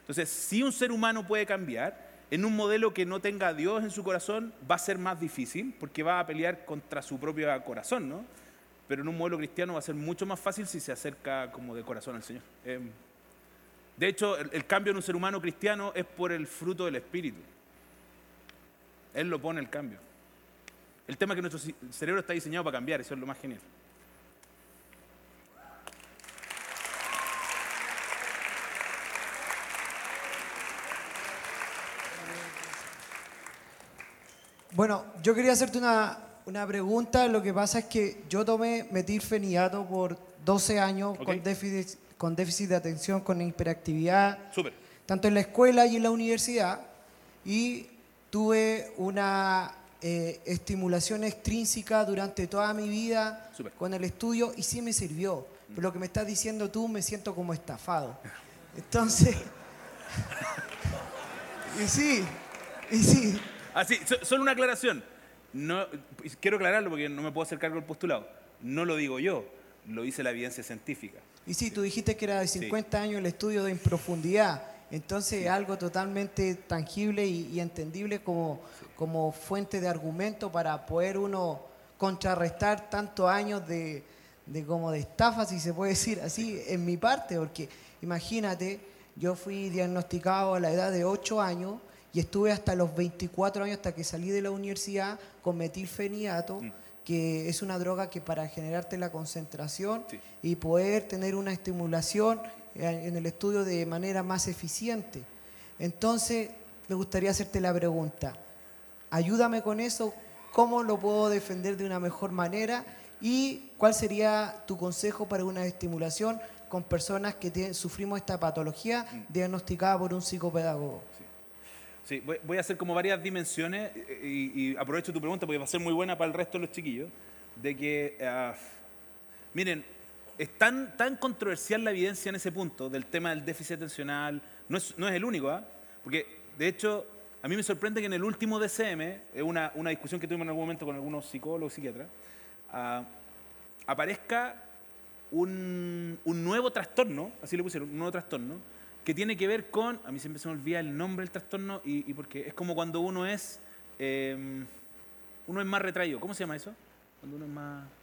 Entonces, si un ser humano puede cambiar, en un modelo que no tenga a Dios en su corazón va a ser más difícil porque va a pelear contra su propio corazón, ¿no? Pero en un modelo cristiano va a ser mucho más fácil si se acerca como de corazón al Señor. Em, de hecho, el, cambio en un ser humano cristiano es por el fruto del Espíritu. Él lo pone el cambio. El tema es que nuestro cerebro está diseñado para cambiar, eso es lo más genial. Bueno, yo quería hacerte una, pregunta. Lo que pasa es que yo tomé metilfenidato por 12 años con, déficit, con déficit de atención, con hiperactividad, tanto en la escuela y en la universidad. Y tuve una eh, estimulación extrínseca durante toda mi vida con el estudio y sí me sirvió. Pero lo que me estás diciendo tú me siento como estafado. Entonces, y sí, y sí. Así, solo una aclaración. No, quiero aclararlo porque no me puedo hacer cargo del postulado. No lo digo yo, lo dice la evidencia científica. Y sí, tú dijiste que era de 50 años el estudio de en profundidad. Entonces, algo totalmente tangible y, entendible como, como fuente de argumento para poder uno contrarrestar tantos años de, de como de estafa, si se puede decir así, en mi parte, porque imagínate, yo fui diagnosticado a la edad de 8 años y estuve hasta los 24 años, hasta que salí de la universidad, con metilfenidato, mm. que es una droga que para generarte la concentración y poder tener una estimulación en el estudio de manera más eficiente. Entonces, me gustaría hacerte la pregunta, ayúdame con eso, ¿cómo lo puedo defender de una mejor manera? ¿Y cuál sería tu consejo para una estimulación con personas que sufrimos esta patología mm. diagnosticada por un psicopedagogo? Sí, voy, a hacer como varias dimensiones y, aprovecho tu pregunta porque va a ser muy buena para el resto de los chiquillos, de que, ah, miren, es tan, tan controversial la evidencia en ese punto del tema del déficit atencional, no es, no es el único, ¿ah? porque de hecho a mí me sorprende que en el último DCM, es una, una discusión que tuvimos en algún momento con algunos psicólogos, psiquiatras, ah, aparezca un, un, nuevo trastorno, así le pusieron, un nuevo trastorno, que tiene que ver con, a mí siempre se me olvida el nombre del trastorno, y, porque es como cuando uno es, em, uno es más retraído. ¿Cómo se llama eso? Cuando uno es más...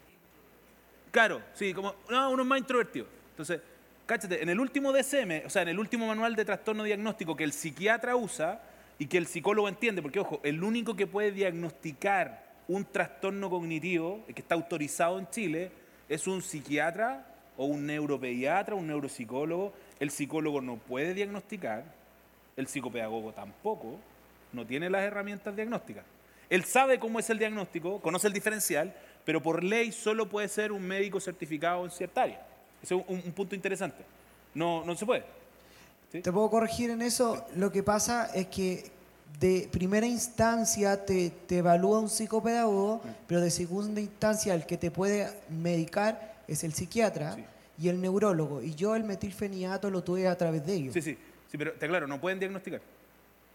Claro, sí, como, no, uno es más introvertido. Entonces, cáchate, en el último DSM, o sea, en el último manual de trastorno diagnóstico que el psiquiatra usa y que el psicólogo entiende, porque ojo, el único que puede diagnosticar un trastorno cognitivo que está autorizado en Chile es un psiquiatra o un neuropediatra, un neuropsicólogo el psicólogo no puede diagnosticar, el psicopedagogo tampoco, no tiene las herramientas diagnósticas. Él sabe cómo es el diagnóstico, conoce el diferencial, pero por ley solo puede ser un médico certificado en cierta área. Ese es un, punto interesante. No, no se puede. ¿Te puedo corregir en eso? Lo que pasa es que de primera instancia te, evalúa un psicopedagogo, pero de segunda instancia el que te puede medicar es el psiquiatra y el neurólogo. Y yo el metilfenidato lo tuve a través de ellos. Sí, sí, sí, pero está claro, no pueden diagnosticar.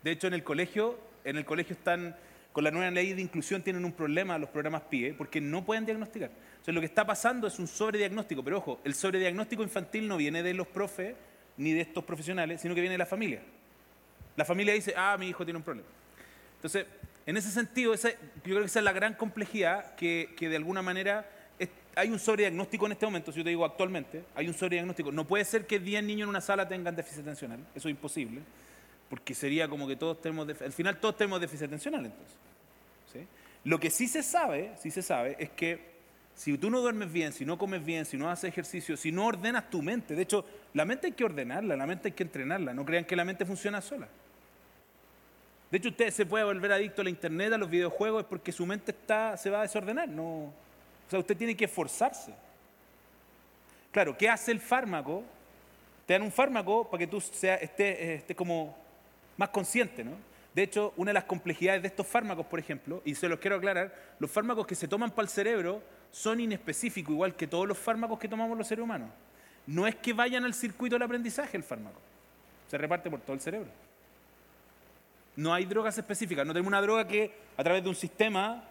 De hecho, en el colegio, en el colegio están, con la nueva ley de inclusión tienen un problema los programas PIE, porque no pueden diagnosticar. Entonces, lo que está pasando es un sobrediagnóstico, pero ojo, el sobrediagnóstico infantil no viene de los profes ni de estos profesionales, sino que viene de la familia. La familia dice, ah, mi hijo tiene un problema. Entonces, en ese sentido, yo creo que esa es la gran complejidad que, que de alguna manera hay un sobrediagnóstico en este momento, si yo te digo actualmente, hay un sobrediagnóstico. No puede ser que 10 niños en una sala tengan déficit atencional, eso es imposible, porque sería como que todos tenemos, al final todos tenemos déficit atencional entonces. Lo que sí se sabe, sí se sabe, es que si tú no duermes bien, si no comes bien, si no haces ejercicio, si no ordenas tu mente, de hecho, la mente hay que ordenarla, la mente hay que entrenarla, no crean que la mente funciona sola. De hecho, usted se puede volver adicto a la internet, a los videojuegos, es porque su mente está, se va a desordenar. No, o sea, usted tiene que esforzarse. Claro, ¿qué hace el fármaco? Te dan un fármaco para que tú sea, estés, eh, estés como más consciente, ¿no? De hecho, una de las complejidades de estos fármacos, por ejemplo, y se los quiero aclarar, los fármacos que se toman para el cerebro son inespecíficos, igual que todos los fármacos que tomamos los seres humanos. No es que vayan al circuito del aprendizaje el fármaco, se reparte por todo el cerebro. No hay drogas específicas, no tenemos una droga que a través de un sistema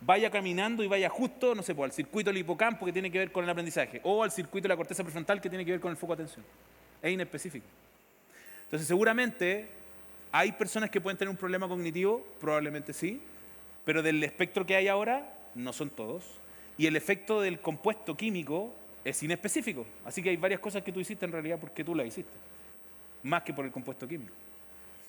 vaya caminando y vaya justo, no sé, pues, al circuito del hipocampo que tiene que ver con el aprendizaje, o al circuito de la corteza prefrontal que tiene que ver con el foco de atención. Es inespecífico. Entonces, seguramente hay personas que pueden tener un problema cognitivo, probablemente sí, pero del espectro que hay ahora, no son todos. Y el efecto del compuesto químico es inespecífico. Así que hay varias cosas que tú hiciste en realidad porque tú las hiciste, más que por el compuesto químico.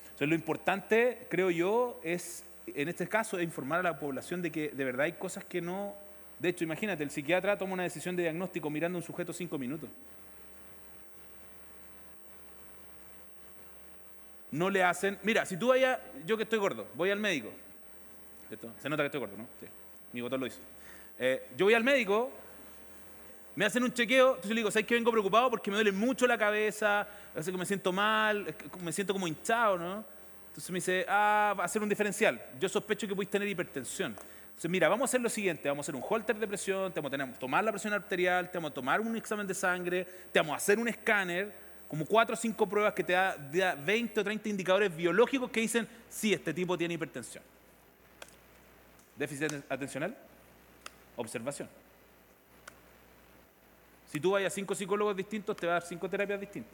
Entonces, lo importante, creo yo, es, en este caso, informar a la población de que de verdad hay cosas que no... De hecho, imagínate, el psiquiatra toma una decisión de diagnóstico mirando a un sujeto cinco minutos. No le hacen... Mira, si tú vayas... Yo que estoy gordo, voy al médico. ¿Cierto? Se nota que estoy gordo, ¿no? Sí. Mi botón lo hizo. Eh, yo voy al médico, me hacen un chequeo, entonces le digo, ¿sabes que vengo preocupado? Porque me duele mucho la cabeza, hace que me siento mal, me siento como hinchado, ¿no? Entonces me dice, ah, va a ser un diferencial. Yo sospecho que puedes tener hipertensión. Entonces, mira, vamos a hacer lo siguiente, vamos a hacer un holter de presión, te vamos a tomar la presión arterial, te vamos a tomar un examen de sangre, te vamos a hacer un escáner, como cuatro o cinco pruebas que te da, da 20 o 30 indicadores biológicos que dicen, sí, este tipo tiene hipertensión. Déficit atencional, observación. Si tú vas a cinco psicólogos distintos, te va a dar cinco terapias distintas.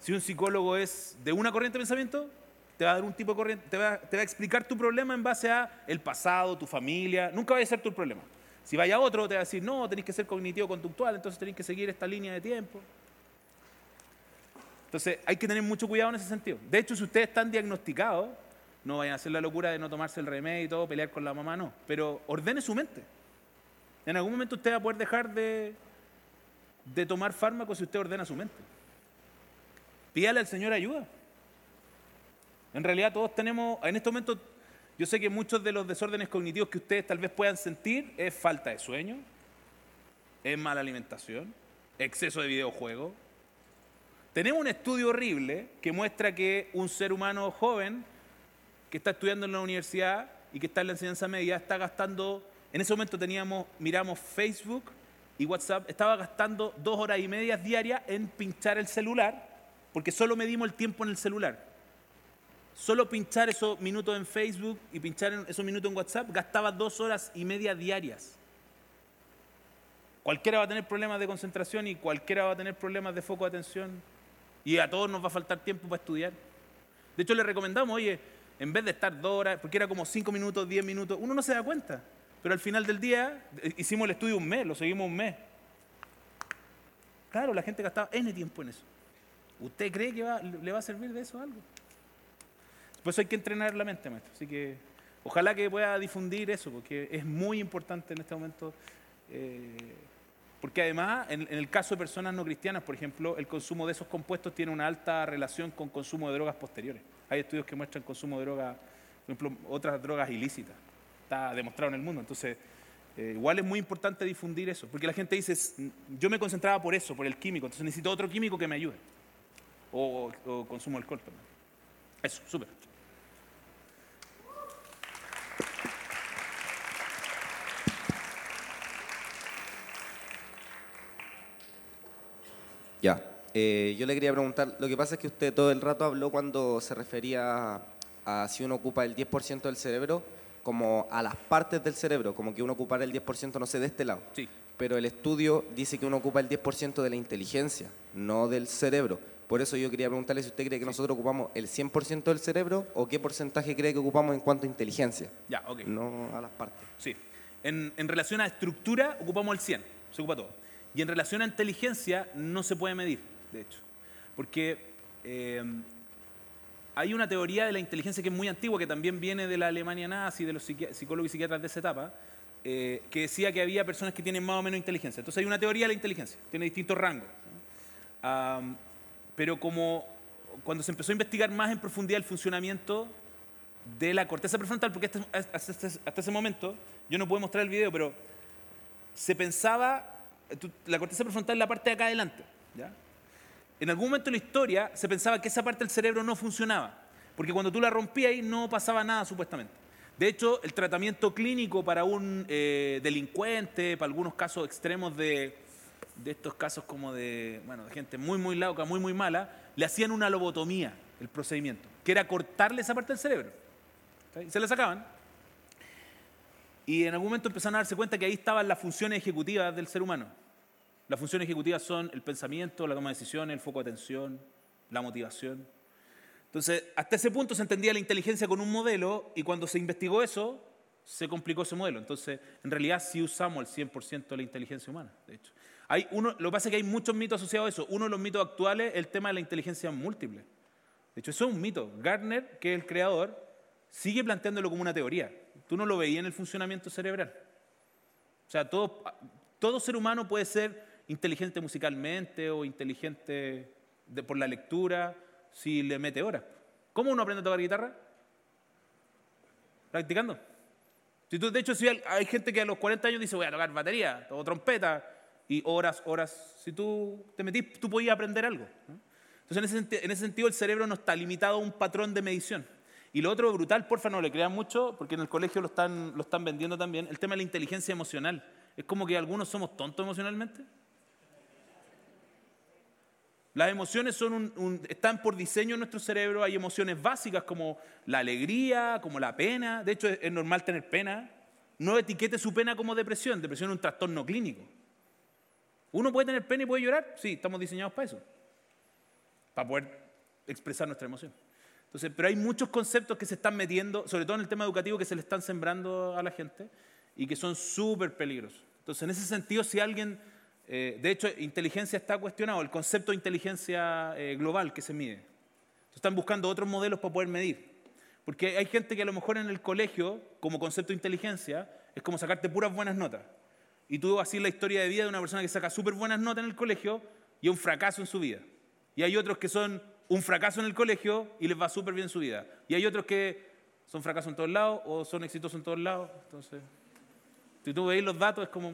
Si un psicólogo es de una corriente de pensamiento, te va a dar un tipo de corriente, te va, a explicar tu problema en base a el pasado, tu familia, nunca va a ser tu problema. Si vaya otro, te va a decir, no, tenéis que ser cognitivo-conductual, entonces tenéis que seguir esta línea de tiempo. Entonces, hay que tener mucho cuidado en ese sentido. De hecho, si ustedes están diagnosticados, no vayan a hacer la locura de no tomarse el remedio y todo, pelear con la mamá, no. Pero ordene su mente. En algún momento usted va a poder dejar de, tomar fármacos si usted ordena su mente. Pídale al Señor ayuda. En realidad todos tenemos, en este momento, yo sé que muchos de los desórdenes cognitivos que ustedes tal vez puedan sentir es falta de sueño, es mala alimentación, exceso de videojuegos. Tenemos un estudio horrible que muestra que un ser humano joven que está estudiando en la universidad y que está en la enseñanza media está gastando, en ese momento teníamos, miramos Facebook y WhatsApp, estaba gastando dos horas y media diarias en pinchar el celular, porque solo medimos el tiempo en el celular. Solo pinchar esos minutos en Facebook y pinchar esos minutos en WhatsApp gastaba dos horas y media diarias. Cualquiera va a tener problemas de concentración y cualquiera va a tener problemas de foco de atención. Y a todos nos va a faltar tiempo para estudiar. De hecho, le recomendamos, oye, en vez de estar dos horas, porque era como cinco minutos, diez minutos, uno no se da cuenta. Pero al final del día, eh, hicimos el estudio un mes, lo seguimos un mes. Claro, la gente gastaba N tiempo en eso. ¿Usted cree que le va a servir de eso algo? Por eso hay que entrenar la mente, maestro. Así que ojalá que pueda difundir eso, porque es muy importante en este momento. eh, porque además, en, el caso de personas no cristianas, por ejemplo, el consumo de esos compuestos tiene una alta relación con consumo de drogas posteriores. Hay estudios que muestran consumo de drogas, por ejemplo, otras drogas ilícitas. Está demostrado en el mundo. Entonces, eh, igual es muy importante difundir eso, porque la gente dice, "S- yo me concentraba por eso, por el químico, entonces necesito otro químico que me ayude. O, o consumo alcohol también. Eso, súper. Ya. Eh, yo le quería preguntar, lo que pasa es que usted todo el rato habló cuando se refería a si uno ocupa el 10% del cerebro, como a las partes del cerebro, como que uno ocupara el 10% no sé, de este lado. Sí. Pero el estudio dice que uno ocupa el 10% de la inteligencia, no del cerebro. Por Por eso yo quería preguntarle si usted cree que nosotros ocupamos el 100% del cerebro o qué porcentaje cree que ocupamos en cuanto a inteligencia. Ya, ok. No a las partes. Sí. En, en relación a estructura, ocupamos el 100, se ocupa todo. Y en relación a inteligencia, no se puede medir, de hecho. Porque eh, hay una teoría de la inteligencia que es muy antigua, que también viene de la Alemania nazi, de los psicólogos y psiquiatras de esa etapa, eh, que decía que había personas que tienen más o menos inteligencia. Entonces hay una teoría de la inteligencia, tiene distintos rangos. Am, pero como cuando se empezó a investigar más en profundidad el funcionamiento de la corteza prefrontal, porque hasta- hasta- hasta ese momento, yo no puedo mostrar el video, pero se pensaba, tú- la corteza prefrontal es la parte de acá adelante, ¿ya? En algún momento en la historia se pensaba que esa parte del cerebro no funcionaba, porque cuando tú la rompías ahí no pasaba nada supuestamente. De hecho, el tratamiento clínico para un eh, delincuente, para algunos casos extremos de, estos casos como de, bueno, de gente muy, muy loca, muy, muy mala, le hacían una lobotomía, el procedimiento, que era cortarle esa parte del cerebro. ¿Está bien? Se la sacaban. Y en algún momento empezaron a darse cuenta que ahí estaban las funciones ejecutivas del ser humano. Las funciones ejecutivas son el pensamiento, la toma de decisiones, el foco de atención, la motivación. Entonces, hasta ese punto se entendía la inteligencia con un modelo y cuando se investigó eso, se complicó ese modelo. Entonces, en realidad sí usamos el 100% de la inteligencia humana, de hecho. Hay uno, lo que pasa es que hay muchos mitos asociados a eso. Uno de los mitos actuales es el tema de la inteligencia múltiple. De hecho, eso es un mito. Gardner, que es el creador, sigue planteándolo como una teoría. Tú no lo veías en el funcionamiento cerebral. O sea, todo, todo ser humano puede ser inteligente musicalmente o inteligente por la lectura si le mete horas. ¿Cómo uno aprende a tocar guitarra? Practicando. Si tú, de hecho, si hay, gente que a los 40 años dice voy a tocar batería o trompeta y horas, horas. Si tú te metís, tú podías aprender algo. Entonces, en ese, en ese sentido, el cerebro no está limitado a un patrón de medición. Y lo otro brutal, porfa, no le crean mucho, porque en el colegio lo están, lo están vendiendo también, el tema de la inteligencia emocional. Es como que algunos somos tontos emocionalmente. Las emociones son un- un- están por diseño en nuestro cerebro. Hay emociones básicas como la alegría, como la pena. De hecho, es, es normal tener pena. No etiquete su pena como depresión. Depresión es un trastorno clínico. ¿Uno puede tener pena y puede llorar? Sí, estamos diseñados para eso. Para poder expresar nuestra emoción. Entonces, pero hay muchos conceptos que se están metiendo, sobre todo en el tema educativo, que se le están sembrando a la gente y que son súper peligrosos. Entonces, en ese sentido, si alguien, eh, de hecho, inteligencia está cuestionado, el concepto de inteligencia eh, global que se mide. Están buscando otros modelos para poder medir. Porque hay gente que a lo mejor en el colegio, como concepto de inteligencia, es como sacarte puras buenas notas. Y tú así la historia de vida de una persona que saca súper buenas notas en el colegio y un fracaso en su vida. Y hay otros que son un fracaso en el colegio y les va súper bien su vida. Y hay otros que son fracasos en todos lados o son exitosos en todos lados. Entonces, si tú veis los datos es como...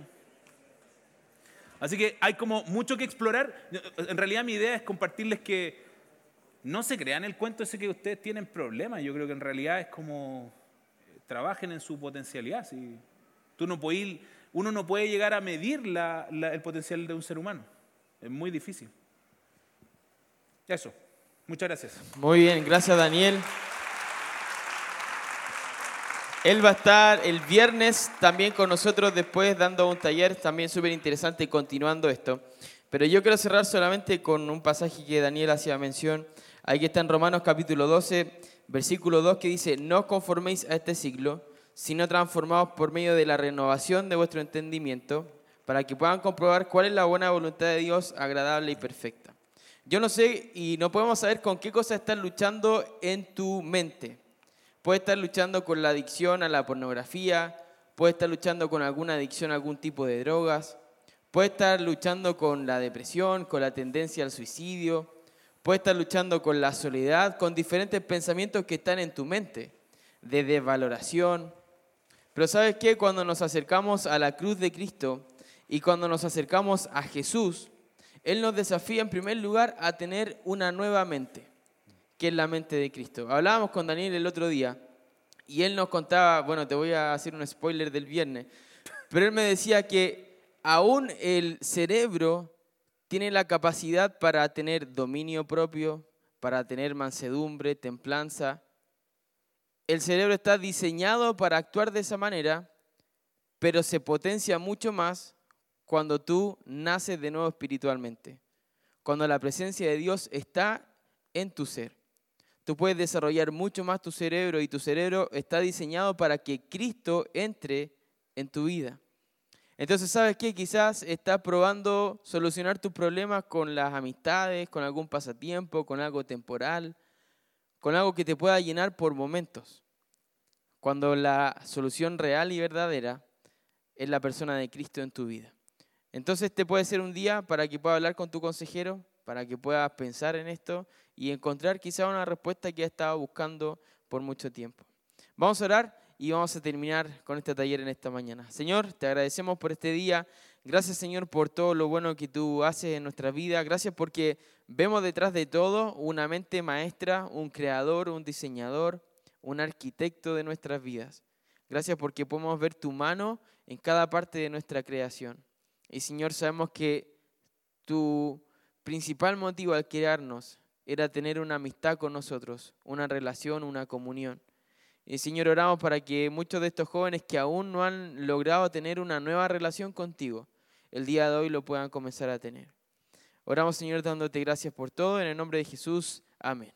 Así que hay como mucho que explorar. En realidad mi idea es compartirles que no se crean el cuento ese que ustedes tienen problemas. Yo creo que en realidad es como eh, trabajen en su potencialidad. Tú no puedes uno no puede llegar a medir la- el potencial de un ser humano. Es muy difícil. Eso. Muchas gracias. Muy bien, gracias Daniel. Él va a estar el viernes también con nosotros después dando un taller también súper interesante y continuando esto. Pero yo quiero cerrar solamente con un pasaje que Daniel hacía mención. Ahí está en Romanos capítulo 12, versículo 2 que dice, no os conforméis a este siglo, sino transformaos por medio de la renovación de vuestro entendimiento, para que puedan comprobar cuál es la buena voluntad de Dios, agradable y perfecta. Yo no sé y no podemos saber con qué cosas estás luchando en tu mente. Puedes estar luchando con la adicción a la pornografía, puedes estar luchando con alguna adicción a algún tipo de drogas, puedes estar luchando con la depresión, con la tendencia al suicidio, puedes estar luchando con la soledad, con diferentes pensamientos que están en tu mente, de desvaloración. Pero sabes qué, cuando nos acercamos a la cruz de Cristo y cuando nos acercamos a Jesús, Él nos desafía en primer lugar a tener una nueva mente, que es la mente de Cristo. Hablábamos con Daniel el otro día y él nos contaba, bueno, te voy a hacer un spoiler del viernes, pero él me decía que aún el cerebro tiene la capacidad para tener dominio propio, para tener mansedumbre, templanza. El cerebro está diseñado para actuar de esa manera, pero se potencia mucho más cuando tú naces de nuevo espiritualmente. cuando la presencia de Dios está en tu ser. Tú puedes desarrollar mucho más tu cerebro y tu cerebro está diseñado para que Cristo entre en tu vida. Entonces, ¿sabes qué? Quizás estás probando solucionar tus problemas con las amistades, con algún pasatiempo, con algo temporal, con algo que te pueda llenar por momentos. Cuando la solución real y verdadera es la persona de Cristo en tu vida. Entonces, este puede ser un día para que puedas hablar con tu consejero, para que puedas pensar en esto y encontrar quizá una respuesta que has estado buscando por mucho tiempo. Vamos a orar y vamos a terminar con este taller en esta mañana. Señor, te agradecemos por este día. Gracias, Señor, por todo lo bueno que tú haces en nuestra vida. Gracias porque vemos detrás de todo una mente maestra, un creador, un diseñador, un arquitecto de nuestras vidas. Gracias porque podemos ver tu mano en cada parte de nuestra creación. Y Señor, sabemos que tu principal motivo al crearnos era tener una amistad con nosotros, una relación, una comunión. Y Señor, oramos para que muchos de estos jóvenes que aún no han logrado tener una nueva relación contigo, el día de hoy lo puedan comenzar a tener. Oramos, Señor, dándote gracias por todo. En el nombre de Jesús. Amén.